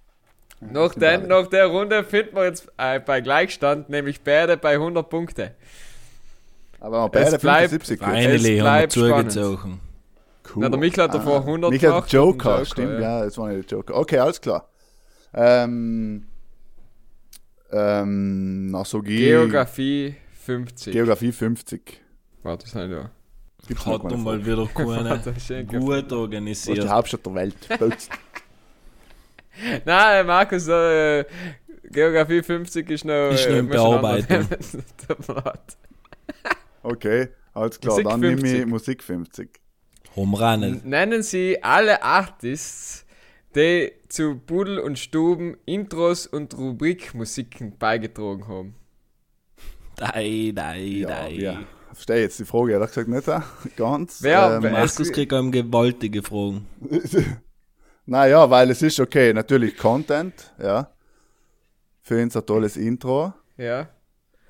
noch, den, noch der Runde finden wir jetzt äh, bei Gleichstand, nämlich beide bei 100 Punkte. Aber beide Es bleibt 75 jetzt. Finally wir bleibt zugezogen. Cool. Na, der Michel hat davor 100 Michael gemacht. Joker, Joker, stimmt, ja. ja. das war nicht der Joker. Okay, alles klar. Ähm, ähm, Nasologie. Geografie 50. Geografie 50. Warte, das sind ja. Gibt's noch Hat er mal wieder keine gut Was ist die organisiert. Hauptstadt der Welt? Nein, Markus, äh, Geografie 50 ist noch. Ist noch äh, in Bearbeitung. okay, alles klar. Musik Dann nehme 50. ich Musik 50. Rumrennen. Nennen Sie alle Artists, die zu Pudel und Stuben Intros und Rubrikmusiken beigetragen haben. Dei, dei, Ja, dei. ja. Verstehe jetzt die Frage, ehrlich gesagt nicht. äh, Ganz. Wer- ähm, wer- Markus kriegt einem gewaltige Fragen. Naja, weil es ist okay, natürlich Content, ja. Für uns ein tolles Intro. Ja.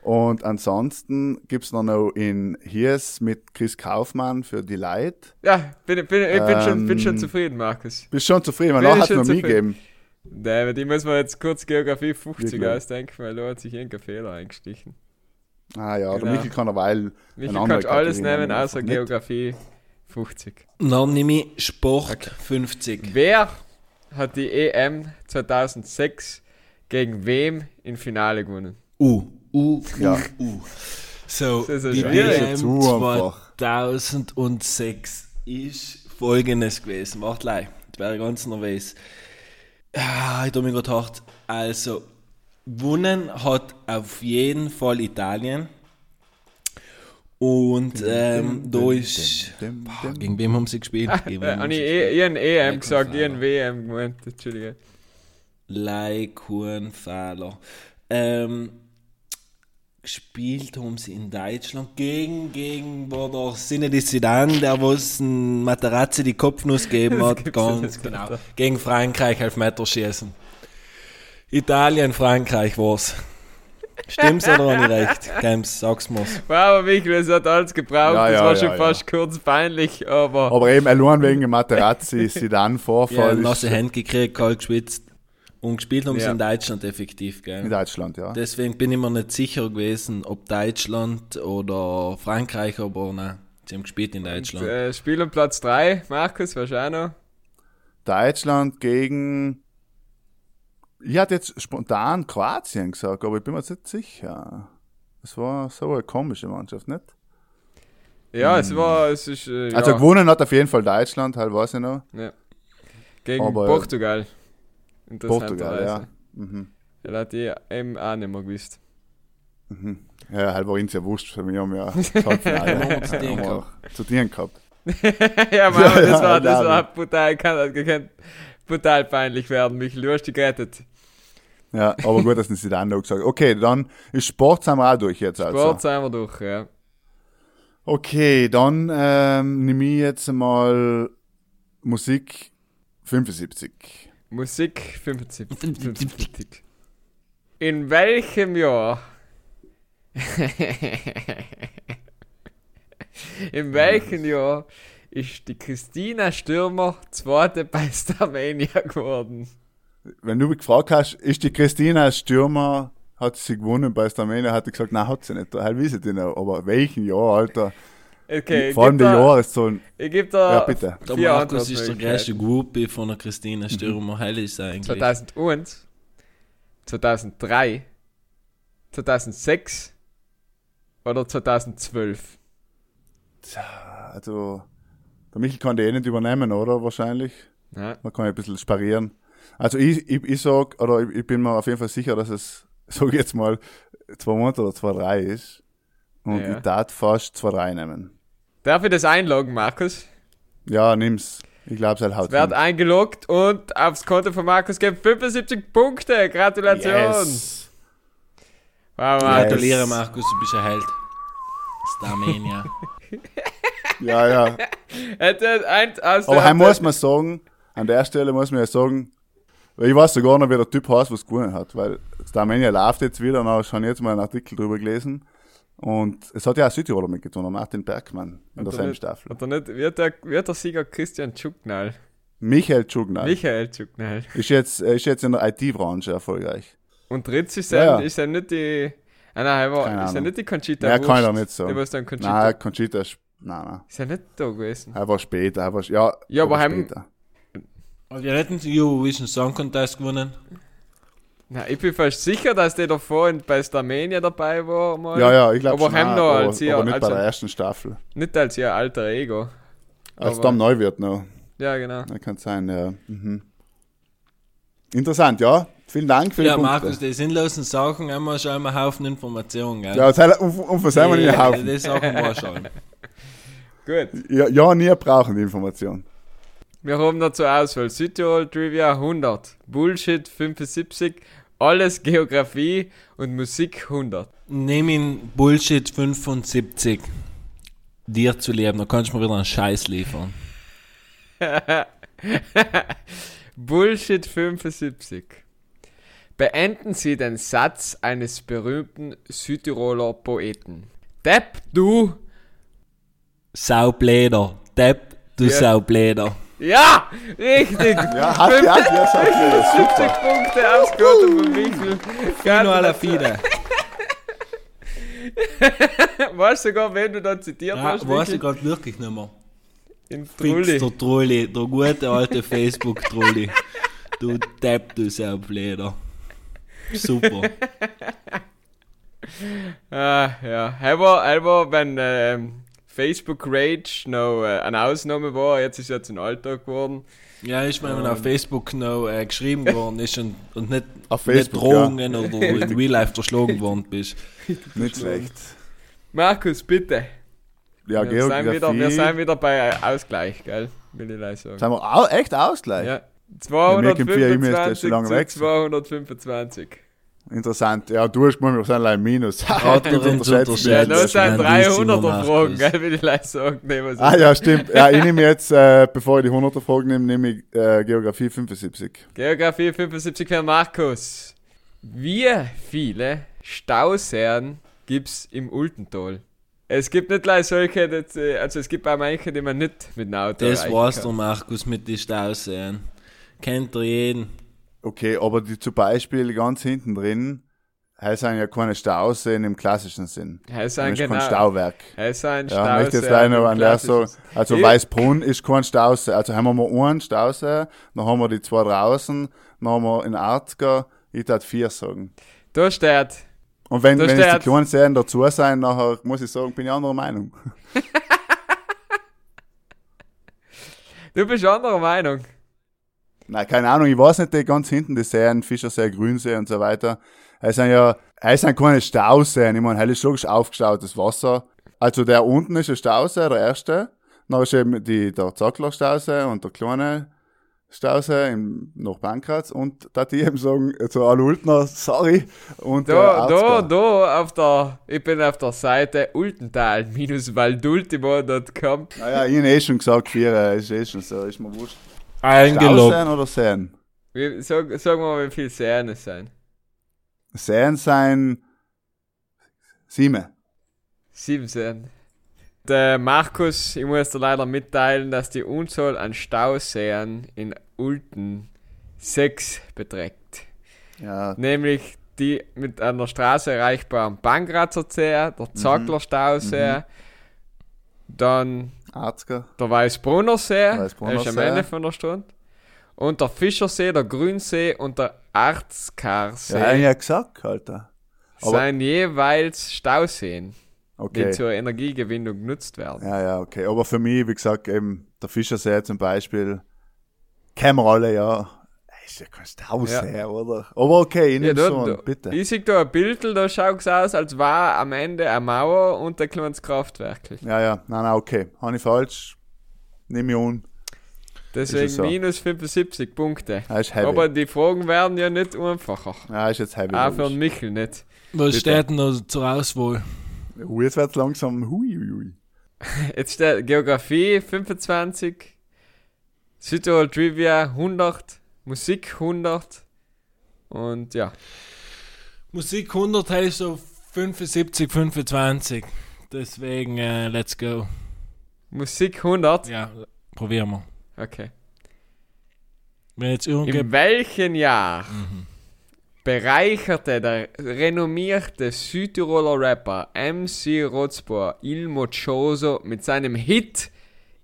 Und ansonsten gibt es noch in Hiers mit Chris Kaufmann für die Light. Ja, bin, bin, ich bin, schon, bin schon Ähm, zufrieden, Markus. Bist schon zufrieden, weil noch ich hat es noch nie gegeben. David, ich muss mir jetzt kurz Geografie 50 Wirklich? ausdenken, weil da hat sich irgendein Fehler eingestichen. Ah ja, Genau. der Michael kann. Michael, eine andere kannst alles Kategorie nehmen, außer nicht. Geografie 50. Dann nehme ich Sport 50. Wer hat die EM 2006 gegen wem im Finale gewonnen? U. U. Ja. U. U. So, ja die. WM Zu einfach. 2006 ist folgendes gewesen. Warte gleich, ich wäre ganz nervös. Ah, ich habe mir gedacht, also, gewonnen hat auf jeden Fall Italien. Und ähm, da ist. dim, Boah, gegen wen haben sie gespielt? Gegen Äh, haben habe ich eh, gespielt? ich hab EM gesagt, ich habe. WM gemeint, Entschuldige. Leikuhnfehler. Ähm, gespielt haben sie in Deutschland gegen, gegen, wo der Sinne Zidane, der was ein Materazzi die Kopfnuss gegeben Das hat, ja ganz genau. Alter. Gegen Frankreich Elfmeterschießen. Italien, Frankreich war's. Stimmt's oder habe ich recht? Games, sag's mir's. Wow, Michael, es hat alles gebraucht, Ja, das ja, war ja, schon ja. fast kurz peinlich, aber Aber eben allein wegen dem Materazzi, Ja, Sidan-Vorfall nasse ist Hände gekriegt, kalt geschwitzt. Und gespielt haben sie Ja. in Deutschland effektiv, in gell? Deutschland, ja. Deswegen bin ich mir nicht sicher gewesen, ob Deutschland oder Frankreich, aber nein, sie haben gespielt in Deutschland. äh, Spiel um Platz 3, Markus, wahrscheinlich. Deutschland gegen. Ich hatte jetzt spontan Kroatien gesagt, aber ich bin mir jetzt nicht sicher. Es war so eine komische Mannschaft, nicht? Ja, es war, es ist, äh, Also ja, gewonnen hat auf jeden Fall Deutschland, halt weiß ich noch. gegen aber- Portugal. Portugal, ja. Mhm. Ja, hat ich eben auch nicht mehr gewusst. Mhm. Ja, halt war uns ja wurscht, für mich haben ja das Halbfinale wir zu denen wir gehabt. zu denen gehabt. ja, Mann, Ja, das ja, war, das war brutal, kann, kann brutal peinlich werden, hast dich gerettet. Ja, aber gut, dass sie dann noch gesagt haben. Okay, dann ist Sport sind wir auch durch jetzt. Also. Sport sind wir durch, ja. Okay, dann ähm, nehme ich jetzt mal Musik 75. Musik 75. 75. In welchem Jahr? In welchem Jahr ist die Christina Stürmer zweite bei Starmania geworden? Wenn du mich gefragt hast, ist die Christina Stürmer, hat sie gewonnen bei Starmania, hat sie gesagt, nein, hat sie nicht. Halt weiß ich nicht, aber welchen Jahr, Alter? Okay, Vor allem da- Jahreszahlen. Ich gebe da Ja, bitte. Der vier Markus ist der größte Groupie von der Christina Stürmer. Ist er eigentlich. 2001, 2003, 2006 oder 2012? Also, der Michel kann die eh nicht übernehmen, oder? Wahrscheinlich. Ja. Man kann ja ein bisschen sparieren. Also ich, ich, ich sag, oder ich, ich bin mir auf jeden Fall sicher, dass es, sag ich jetzt mal, 2 Monate oder 2, 3 ist. Und Ja. ich tat fast 2, 3 nehmen. Darf ich das einloggen, Markus? Ja, nimm's. Ich glaube, es halt haut Es wird eingeloggt und aufs Konto von Markus gibt 75 Punkte. Gratulation. Yes. Wow. Markus. Gratuliere, Markus, du bist ein Held. Starmania. Ja, ja. Hätte eins aus Aber heim muss man sagen, an der Stelle muss man ja sagen, weil ich weiß sogar noch, wie der Typ heißt, was gewonnen hat, weil das Armenia läuft jetzt wieder, und habe schon jetzt mal einen Artikel drüber gelesen. Und es hat ja auch Südtiroler mitgetan, der Martin Bergmann in der Hat er selben nicht- Staffel. Hat er nicht, wird, der, wird der Sieger Christian Tschuknal? Michael Tschugnal Michael Tschuknal. ist jetzt, er ist jetzt in der IT-Branche erfolgreich. Und Ritz ist Ja, ja, ja. ist ja nicht die. Ah, nein, er war, Keine ist ja Ahnung. nicht die Conchita. Ja, kann ich Wurst. doch nicht sagen. Der war dann Conchita. Nein, Conchita ist, nein, nein. Ist ja nicht da gewesen. Er war später, er war, ja, Ja, aber heim- später. Und wir hätten den Eurovision Song Contest gewonnen. Na, ich bin fast sicher, dass der davor in, bei Starmania dabei war. Mal. Ja, ja, ich glaube Aber heim noch als ihr- aber nicht also- bei der ersten Staffel. Nicht als ihr alter Ego. Als aber- Tom neu wird noch. Ja, genau. Ja, kann sein, ja. Mhm. Interessant, ja. Vielen Dank für die Ja, Punkte. Markus, die sinnlosen Sachen haben wir schon einen Haufen Informationen, gell? Ja, jetzt um, um was haben wir nicht Ja, Haufen? Die Sachen war schon. Gut. Ja, ja, nie brauchen die Information. Wir haben zur Auswahl Südtirol Trivia 100, Bullshit 75, alles Geografie und Musik 100. Nimm ihn Bullshit 75. Dir zu leben, dann kannst du mir wieder einen Scheiß liefern. Bullshit 75. Beenden Sie den Satz eines berühmten Südtiroler Poeten. Depp, du. Saubläder. Depp, du Ja. Saubläder. Ja, richtig. Ja, hat ja, ja, sagt er, 50 super. Punkte ausgeholt von Michel. Fino alla fide. Weißt du sogar, wen du da zitiert Ja, hast? weiß ich gerade wirklich nicht mehr. In Fix Trulli. der Trulli, der gute alte Facebook-Trulli. Du Depp, du Saubläder. Super. Ah, ja. Er war, er war wenn ähm, Facebook Rage noch äh, eine Ausnahme war, jetzt ist es ein Alltag geworden. Ja, ist mir auf Facebook noch äh, geschrieben worden ist und, und nicht, Auf nicht Facebook, Drohungen oder in Real Life verschlagen worden bist. Nicht schlecht. Markus, bitte. Ja, wir, sind Geografie. wieder, wir sind wieder bei äh, Ausgleich, gell? Will ich gleich sagen. Sind wir au echt Ausgleich? Ja. mir kommt vier E-Mails, der ist 225 schon lange zu weg. 225. Interessant. Ja, du hast gemeint, wir sind allein Minus. Autorin zu unterschätzt unterschätzen. Ja, das sind wären 300er Markus. Fragen, gell? Will ich gleich sagen. Nee, was Ah ja, stimmt. Ja, ich nehme jetzt, äh, bevor ich die 100er Frage nehme, nehme ich äh, Geografie 75. Geografie 75 für Markus. Wie viele Stauseen gibt's im Ultental? Es gibt nicht gleich solche, das, äh, also es gibt auch manche, die man nicht mit dem Auto Das war's kann. der Markus mit den Stauseen. Kennt ihr jeden? Okay, aber die zum Beispiel ganz hinten drin, heißt ja keine Stauseen im klassischen Sinn. Es Das sind ist kein genau, Stauwerk. es sind Ja, möchte jetzt Stauseen gleich noch im an der so, also Ich- Weißbrunn ist kein Stausee. Also haben wir mal einen Stausee, dann haben wir die zwei draußen, dann haben wir in Arzger, ich tat vier sagen. Da steht, Und wenn, wenn die kleinen Serien dazu sein, nachher muss ich sagen, bin ich anderer Meinung. du bist anderer Meinung. Nein, keine Ahnung, ich weiß nicht, die ganz hinten, die Seen, Fischersee, Grünsee und so weiter. Es sind ja, es sind keine Stauseen. Ich meine, hell ist logisch aufgestautes Wasser. Also der unten ist ein Stausee, der erste. Dann ist eben die, der Zackler Stausee und der kleine Stausee im, nach Pankratz. Und da die eben sagen, zu alle Ultner, sorry. Und Da, da, da, auf der, ich bin auf der Seite ultental-waldultimo.com. Naja, ich hab eh schon gesagt, vier, ist eh schon so, ist mir wurscht. Eingeloggt. Stauseen oder Seen? Wie- Sag, sag mal, wie viele Seen es sind. Seen sein sieben. Sieben Seen. Der Markus, ich muss dir leider mitteilen, dass die Unzahl an Stauseen in Ulten sechs beträgt. Ja, Nämlich die mit einer Straße erreichbaren Bankratzer See, der Zackler Stausee, dann Arzger. der Weißbrunner See, Weißbrunner der ist am. Ende von der Stunde. Und der Fischersee, der Grünsee und der Arzkarsee Ja, ja gesagt, Alter. aber- sind jeweils Stauseen, die Okay. zur Energiegewinnung genutzt werden. Ja, ja, okay. Aber für mich, wie gesagt, eben der Fischersee zum Beispiel, kennen wir alle, ja. Ist ja kein Stausee, oder? Aber okay, ich Ja, nehme da, schon, da, bitte. Ich sehe da ein Bild, da schaut es aus, als war am Ende eine Mauer und ein kleines Kraftwerk. Ja, ja, nein, nein, okay. Habe ich falsch. Nehme ich an. Deswegen so. minus 75 Punkte. Ja, ist heavy. Aber die Fragen werden ja nicht einfacher. ja, ist jetzt heavy. Auch für den Michel nicht. Was steht denn noch zur Auswahl? Uh, jetzt wird's langsam, hui, hui, hui. Jetzt steht Geografie 25, Südtirol Trivia 100, Musik 100 und ja. Musik 100 heißt so 75, 25. Deswegen, äh, let's go. Musik 100? Ja, probieren wir. Okay. Wenn jetzt. In welchem Jahr bereicherte der renommierte Südtiroler Rapper MC Rotzbohr Il Moccioso mit seinem Hit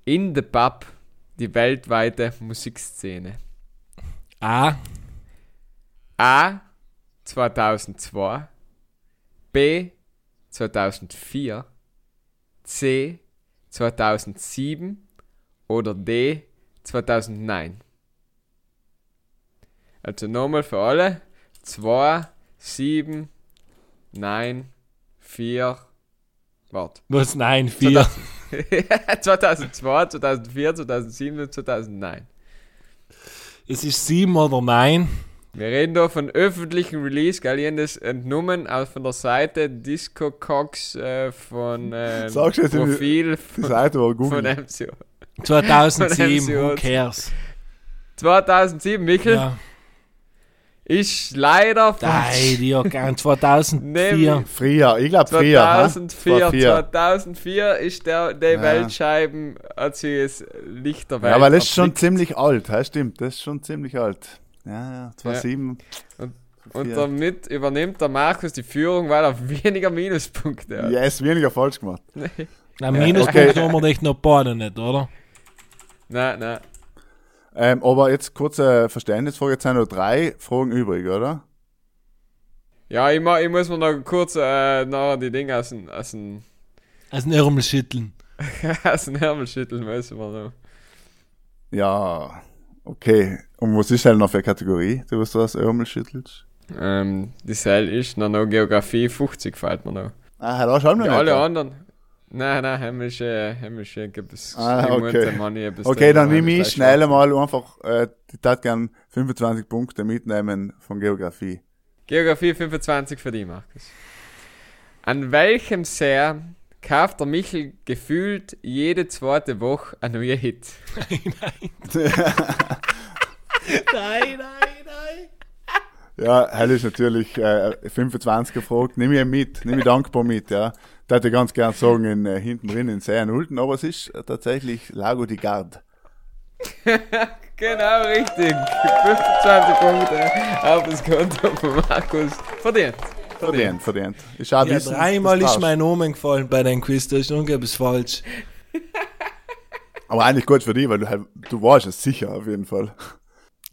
In the Pub die weltweite Musikszene? A. A 2002, B 2004, C 2007 oder D 2009. Also nochmal für alle. 2, 7, 9, 4, warte. Was? Nein, 4. 2002, 2004, 2007 und 2009. Es ist 7 oder 9. Wir reden da von öffentlichen Release, gell? Ich habe das entnommen aus von der Seite Disco Cox äh, von ähm, Sagst du jetzt, Profil Die von, Seite war von Google. MCO. 2007, Von who MCO. cares? 2007, Michel, Ja. Ist leider Nein, falsch. gern 2004. Nämlich Früher, ich glaube früher. ha? 2004, War vier. 2004 ist der, der Ja. Weltscheiben, hat sie das Licht der Welt Ja, aber das ist schon ziemlich alt, ja, stimmt, das ist schon ziemlich alt. Ja, ja, 2007. Und vier. damit übernimmt der Markus die Führung, weil er weniger Minuspunkte hat. Ja, ist weniger falsch gemacht. Na, Minuspunkt okay. haben wir echt noch beide nicht, oder? Nein, nein. Ähm, aber jetzt kurze Verständnisfrage, jetzt sind nur drei Fragen übrig, oder? Ja, ich, ma, ich muss mir noch kurz äh, nachher die Dinge aus dem, aus dem, Also ein Ärmel schütteln. aus dem Ärmel schütteln müssen wir noch. Ja, okay. Und was ist halt noch für eine Kategorie, du was du aus Ärmel schüttelst? Ähm, die Seil ist noch, noch Geografie 50 fällt mir noch. Ah, schon noch Ja, nicht. alle anderen. Nein, nein, himmlische, himmlische, gibt es. Ah, ich okay. muss Money etwas Okay, dann nehme ich schnell mal einfach, äh, ich tat gern 25 Punkte mitnehmen von Geografie. Geografie 25 für die, Markus. An welchem See kauft der Michel gefühlt jede zweite Woche ein neuer Hit? Nein, nein, nein. Ja, hell ist natürlich äh, 25 gefragt. Nehme ich mit, nehme ich dankbar mit, ja. Da hätte ich ganz gern sagen, in, äh, hinten drin in Seerenhulten, aber es ist äh, tatsächlich Lago di Gard. Genau, richtig. 25 Punkte auf das Konto von Markus. Verdient. Verdient, verdient. Ist auch Ja, wissen, dreimal ist mein Name gefallen bei deinem Quiz, da ist irgendwas falsch. Aber eigentlich gut für dich, weil du halt, du warst es sicher auf jeden Fall.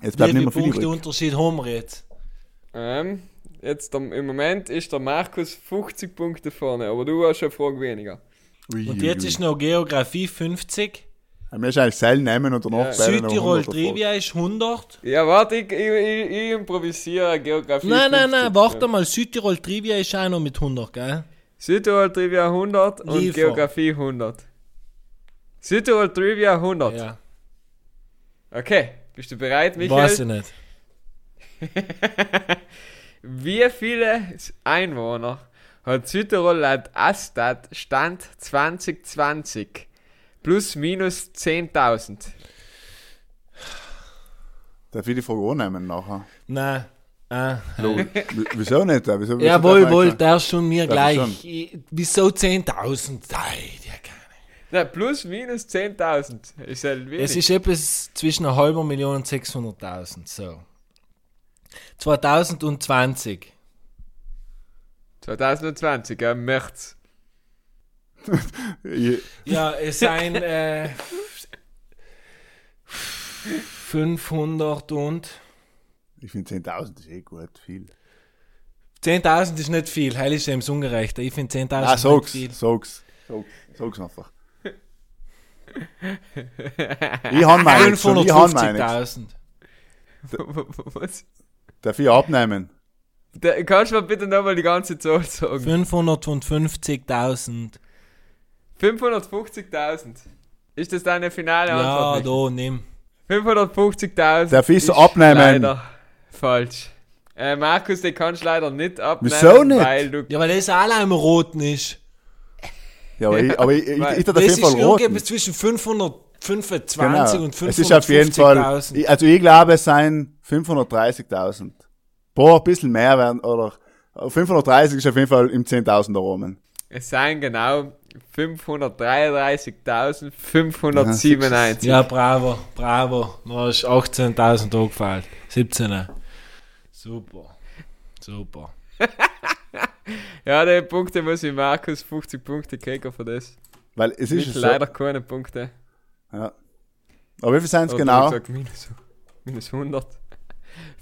Jetzt bleibt nicht mehr viel Punkte übrig. Unterschied haben wir jetzt? Ähm, jetzt im Moment ist der Markus 50 Punkte vorne, aber du hast schon eine Frage weniger. Ui, Und jetzt ui. ist noch Geografie 50. Ja, Wir ist eigentlich Seil nehmen und danach Ja. Südtirol 100 davon. Trivia ist 100. Ja, warte, ich, ich, ich, ich improvisiere Geografie. Nein, nein, 50. nein, warte mal. Südtirol Trivia ist auch noch mit 100, gell? Südtirol Trivia 100 und Liefer. Geografie 100. Südtirol Trivia 100. Ja. Okay, bist du bereit, Weiß ich Michael? nicht. Wie viele Einwohner hat Südtirol laut Astat Stand 2020? Plus minus 10.000. Darf ich die Frage annehmen nachher? Nein. Ah. Wieso nicht? Wieso, wieso Jawohl, wohl, ist schon mir Darf gleich. ich wieso 10.000? Nein, ja, keine. Nein, plus minus 10.000. Ist halt wenig. Es ist etwas zwischen einer halben Million und 600.000. So. 2020. 2020, ja, März. Ja, es sind äh, 500 und. Ich finde 10.000 ist eh gut, viel. 10.000 ist nicht viel, heil ist ihm ungerecht. Ich finde 10.000 Ah, nicht sag's, viel. sag's. Sag's, sag's einfach. ich han meine. 550.000. Was? Darf ich abnehmen? Da, kannst du mir bitte nochmal die ganze Zahl sagen? 550.000. 550.000. Ist das deine finale Ja, Antwort? da, nimm. 550.000. Darf ich so abnehmen? Leider falsch. Äh, Markus, den kannst du leider nicht abnehmen. Wieso nicht? Weil du Ja, weil das allein im Roten ist. Ja, aber ich, aber ich, ich, ich, ich, Das auf jeden ist Fall roten. irgendwas zwischen 525 Genau. und Es ist auf jeden Fall, 550.000. also ich glaube, es seien 530.000. Boah, ein bisschen mehr werden, oder 530 ist auf jeden Fall im 10.000er Rahmen. Es seien genau 533.597. Ja, bravo, bravo. Du hast 18.000 Euro gefällt. 17. Super. Super. Ja, die Punkte muss ich Markus 50 Punkte kriegen für das. Weil es ist so, leider keine Punkte. Ja. Aber wie viel sind es genau? ich sag minus, minus 100.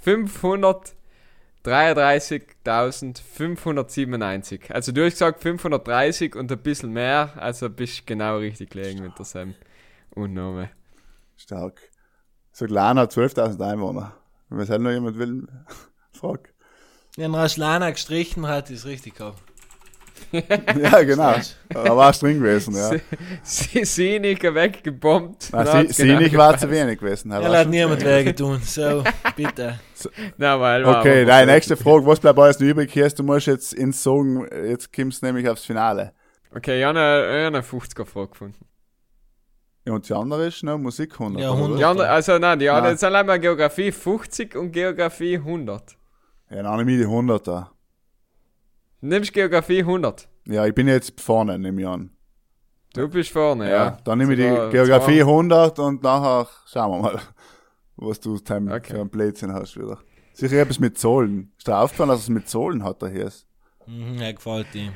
533.597. Also du hast gesagt 530 und ein bisschen mehr, also bist du genau richtig gelegen mit der Sam. Unnahme. Stark. So klein hat 12.000 Einwohner. Wenn es halt noch jemand will, frag. Wenn Raslana gestrichen hat, ist richtig gehabt. Ja, genau. Da war es drin gewesen, ja. Nicht weggebombt. Nein, genau nicht war zu wenig gewesen. Er hat niemand getan. So, bitte. Nein, weil war Okay, perfekt. nächste Frage. Was bleibt alles noch übrig? Hier, du musst jetzt ins Sagen, jetzt kommst du nämlich aufs Finale. Okay, ich habe eine, eine 50er-Frage gefunden. Ja, und die andere ist noch Musik 100. Ja, oder? 100. Die andere, also nein, die andere Nein. sind einmal Geografie 50 und Geografie 100. Ja, dann nehme ich die 100 da. Nimmst Geografie 100. Ja, ich bin jetzt vorne, nehme ich an. Du bist vorne, Ja, ja. dann nehme ich die Geografie sogar- 100 und nachher schauen wir mal, was du Time Okay. für ein Blödsinn hast wieder. Sicher etwas mit Zollen. Ist dir aufgefallen, dass es mit Zollen hat, der hier ist? Mhm, er gefällt ihm.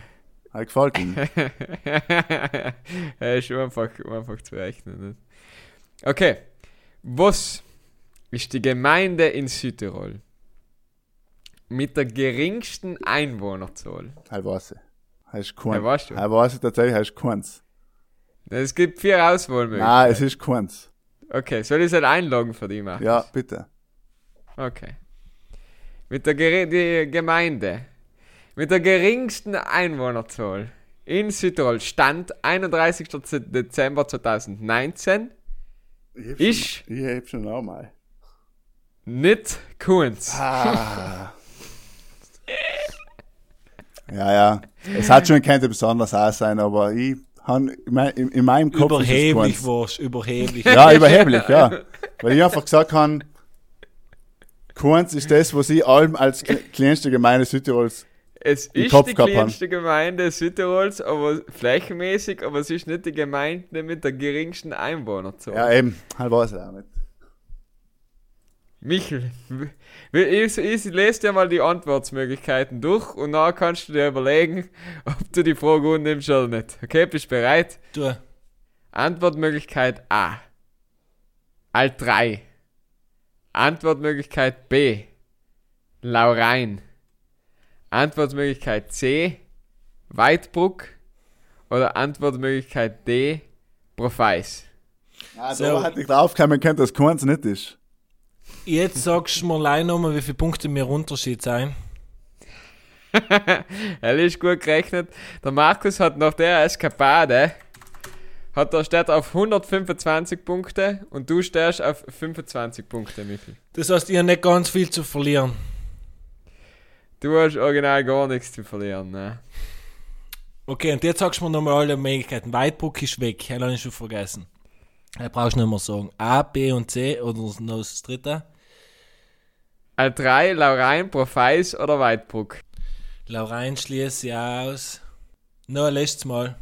Er gefällt ihm. ja, ist einfach, einfach zu rechnen. Nicht? Okay. Was ist die Gemeinde in Südtirol mit der geringsten Einwohnerzahl? Er weiß ich. Er ist Ja, weißt du? Weiß ich tatsächlich, ist keins. Es gibt vier Auswahlmöglichkeiten. Nein, es ist keins. Okay, soll ich es halt einloggen für die machen? Ja, bitte. Okay. Mit der die Gemeinde mit der geringsten Einwohnerzahl in Südtirol stand 31. Dezember 2019 Ich ist schon, ich heb schon auch mal. nicht Kunz. Ah. Ja, ja. Es hat schon könnte besonders auch sein, aber ich han, in, mein, in, in meinem Kopf Überheblich ist es überheblich. Ja, überheblich, ja. Weil ich einfach gesagt habe, Kunz ist das, was ich allem als kle- kleinste Gemeinde Südtirols Es Im ist Kopf die kleinste Gemeinde Südtirols, aber flächenmäßig, aber es ist nicht die Gemeinde mit der geringsten Einwohnerzahl. Ja, eben. Halt weiß ich auch nicht. Michel, ich, ich lese dir mal die Antwortmöglichkeiten durch und dann kannst du dir überlegen, ob du die Frage annimmst oder nicht. Okay, bist du bereit? Du, Antwortmöglichkeit A. Alt 3. Antwortmöglichkeit B. Laurein. Antwortmöglichkeit C. Weidbruck. Oder Antwortmöglichkeit D. Profeis. Ja, So. da hätte ich draufgekommen können, dass Kunz nicht ist. Jetzt sagst du mir allein nochmal, wie viele Punkte mir Unterschied sein. Er ist gut gerechnet. Der Markus hat nach der Eskapade hat er steht auf 125 Punkte und du stehst auf 25 Punkte, Michel. Das heißt, ich habe nicht ganz viel zu verlieren. Du hast original gar nichts zu verlieren, ne? Okay, und jetzt sagst du mir nochmal alle Möglichkeiten. Weitbruck ist weg, habe ich schon vergessen. Da brauchst du nicht mehr sagen. A, B und C oder noch das dritte. Alt 3, Laurein, Profeis oder Weidbruck? Laurein schließe ich aus. No, letztes Mal.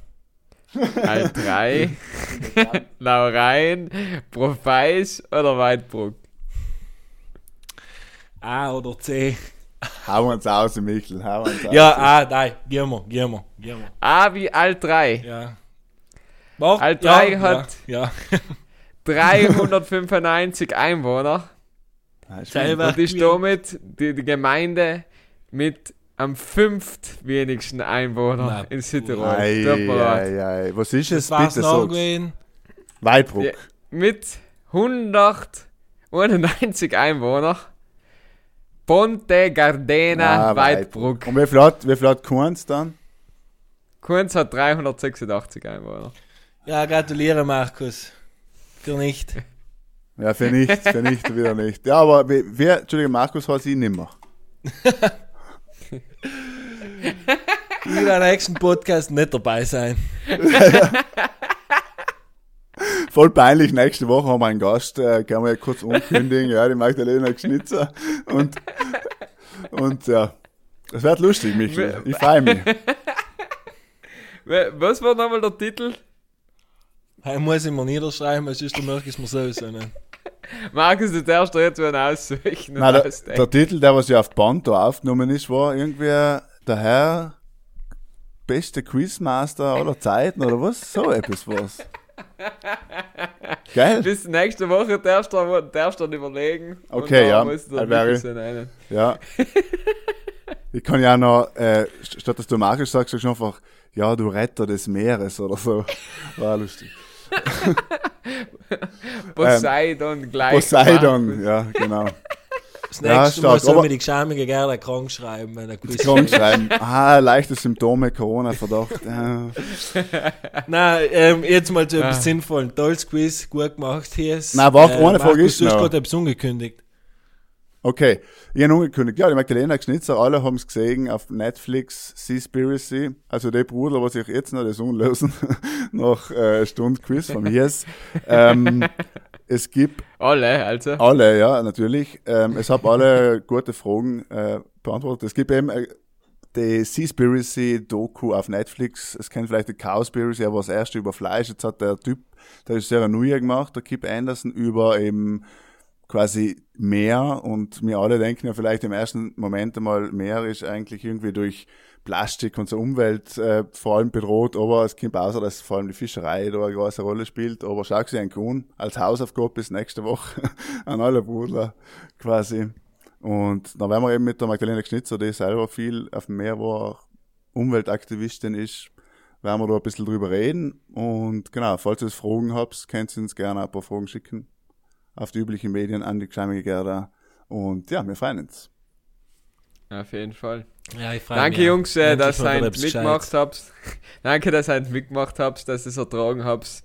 Alt 3, Laurein, Profeis oder Weidbruck? A oder C. Hauen wir uns aus, Michel. Wir uns aus. Ja, A, nein. Gehen wir, gehen wir, gehen wir. A wie Alt 3. Ja. Alt ja, 3 hat- Ja. 395 Einwohner Selber. und ist damit die, die Gemeinde mit am fünftwenigsten Einwohner Na, in Südtirol. Ei, ei, ei. Was ist es? Das Bitte gewesen. Weidbruck. Ja. Mit 191 Einwohner. Ponte Gardena Ah, Weidbruck. Und wie viel hat, wie viel hat Kunz dann? Kunz hat 386 Einwohner. Ja, gratuliere, Markus. Für nicht. Ja, für nichts, für nichts wieder nicht. Ja, aber wer, Entschuldigung, Markus hat sie nimmer. Ich will am nächsten Podcast nicht dabei sein. Voll peinlich, nächste Woche haben wir einen Gast, äh, können wir ja kurz unkündigen, ja, die Magdalena Schnitzer. Und, und ja, es wird lustig, Michael. Ich freue mich. Wa- Was war nochmal der Titel? Ich muss ich mir niederschreiben, weil sonst merke ich es mir sowieso nicht. Markus, du darfst dir jetzt aussuchen. und Nein, der, der Titel, der was ja auf Band da aufgenommen ist, war irgendwie der Herr beste Quizmaster aller Zeiten oder was? So etwas war's. Geil? Bis nächste Woche darfst du, darfst du dann überlegen. Okay, ja, wäre nennen. Ja. Ich kann ja noch, äh, st- statt dass du Markus sagst, sagst du einfach, ja, du Retter des Meeres oder so. War lustig. Poseidon gleich. Ähm, Poseidon, ja, genau. Das Ja, nächste stark, Mal soll mir die Geschämige gerne krank schreiben, wenn er Quiz Krank schreiben. Ah, leichte Symptome, Corona-Verdacht. Ja. Nein, ähm, jetzt mal zu etwas Ah. Sinnvollen. Tolles Quiz, gut gemacht hier. Nein, warte, eine Frage ist Du hast noch. gerade etwas ungekündigt. Okay, ich habe angekündigt, ja, die Magdalena Schnitzer, alle haben es gesehen auf Netflix, Seaspiracy, also der Bruder, was sich jetzt noch das unlösen, nach äh, Stunde Quiz von mir ist. Ähm, es gibt Alle, also. alle, ja, natürlich, ähm, es habe alle gute Fragen äh, beantwortet. Es gibt eben äh, die Seaspiracy Doku auf Netflix, es kennt vielleicht die Cowspiracy, aber das erste über Fleisch, jetzt hat der Typ, der ist sehr neuer gemacht, der Kip Anderson, über eben quasi Meer und wir alle denken ja vielleicht im ersten Moment einmal, Meer ist eigentlich irgendwie durch Plastik und so Umwelt äh, vor allem bedroht, aber es kommt außer, dass vor allem die Fischerei da eine große Rolle spielt, aber schau sie einen Kuhn als Hausaufgabe bis nächste Woche an alle Brudler quasi. Und dann werden wir eben mit der Magdalena Schnitzer, die selber viel auf dem Meer war, Umweltaktivistin ist, werden wir da ein bisschen drüber reden. Und genau, falls ihr Fragen habt, könnt ihr uns gerne ein paar Fragen schicken auf die üblichen Medien an die Gerda. Und ja, wir freuen uns. Auf jeden Fall. Ja, Danke, mich. Jungs, äh, dass ihr mitgemacht habt. Danke, dass ihr mitgemacht habt, dass ihr es ertragen habt.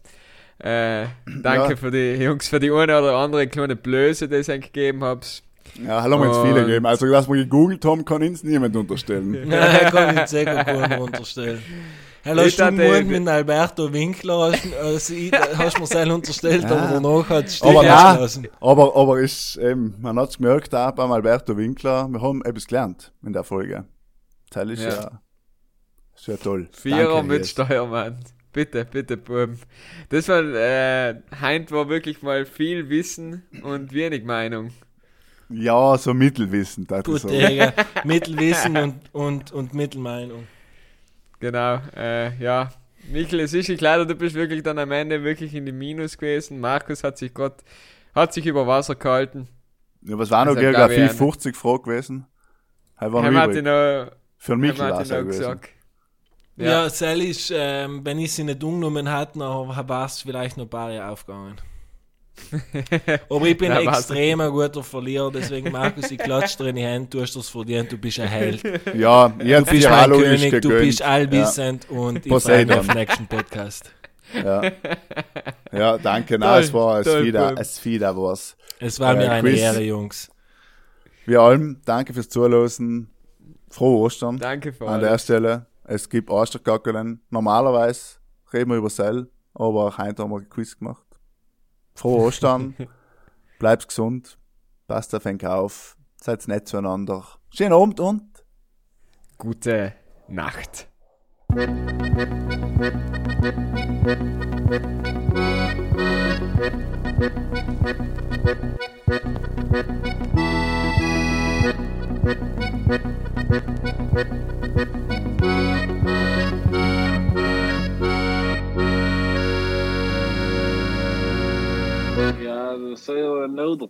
Äh, danke Ja. für die Jungs, für die eine oder andere kleine Blöße, die ihr euch gegeben habt. Ja, hallo, haben wir jetzt viele gegeben. Also, dass wir gegoogelt haben, kann uns niemand unterstellen. Nein, kann ich sehr gut unterstellen. Hey, Ich hast du ich- mit Alberto Winkler, hast, also ich, hast mir selber unterstellt, Ja. aber danach hat es Aber lassen. aber, aber ist, eben, man hat's gemerkt, auch beim Alberto Winkler, wir haben etwas gelernt in der Folge. Das ist Ja. ja, sehr toll. Vierer Danke, mit Ries. Steuermann. Bitte, bitte, Buben. Das war, äh, Heint war wirklich mal viel Wissen und wenig Meinung. Ja, so Mittelwissen, das Gut, ist so. Digga. Mittelwissen und, und, und Mittelmeinung. Genau, äh, ja. Michael, es ist leider, du bist wirklich dann am Ende wirklich in die Minus gewesen. Markus hat sich Gott, hat sich über Wasser gehalten. Ja, was war noch, eine- 50 Fragen gewesen? Hij war noch hat noch, Für mich war hat es gesagt. Ja, Ja. Sel ist, ähm, wenn ich sie nicht umgenommen hätte, dann war es vielleicht noch ein paar Jahre aufgegangen. Aber ich bin Ja, ein extremer guter Verlierer, deswegen Markus, ich klatsche dir in die Hände, du hast das verdient, du bist ein Held. Ja, Du bist mein ist König, du gegönnt. bist allwissend und ich freue mich auf den nächsten Podcast. Ja. ja, danke. Nein, Toll, es war es toll, wieder, es wieder was. Es war Äh, mir eine Quiz. Ehre, Jungs. Wir allem, danke fürs Zuhören. Frohe Ostern Danke für an der. Stelle. Es gibt Ostergackelen. Normalerweise reden wir über Sell, aber heute haben wir ein Quiz gemacht. Frohe Ostern. Bleibt gesund. Passt auf den auf. Seid nett zueinander. Schönen Abend und Gute Nacht. Ja, dat is heel nodig.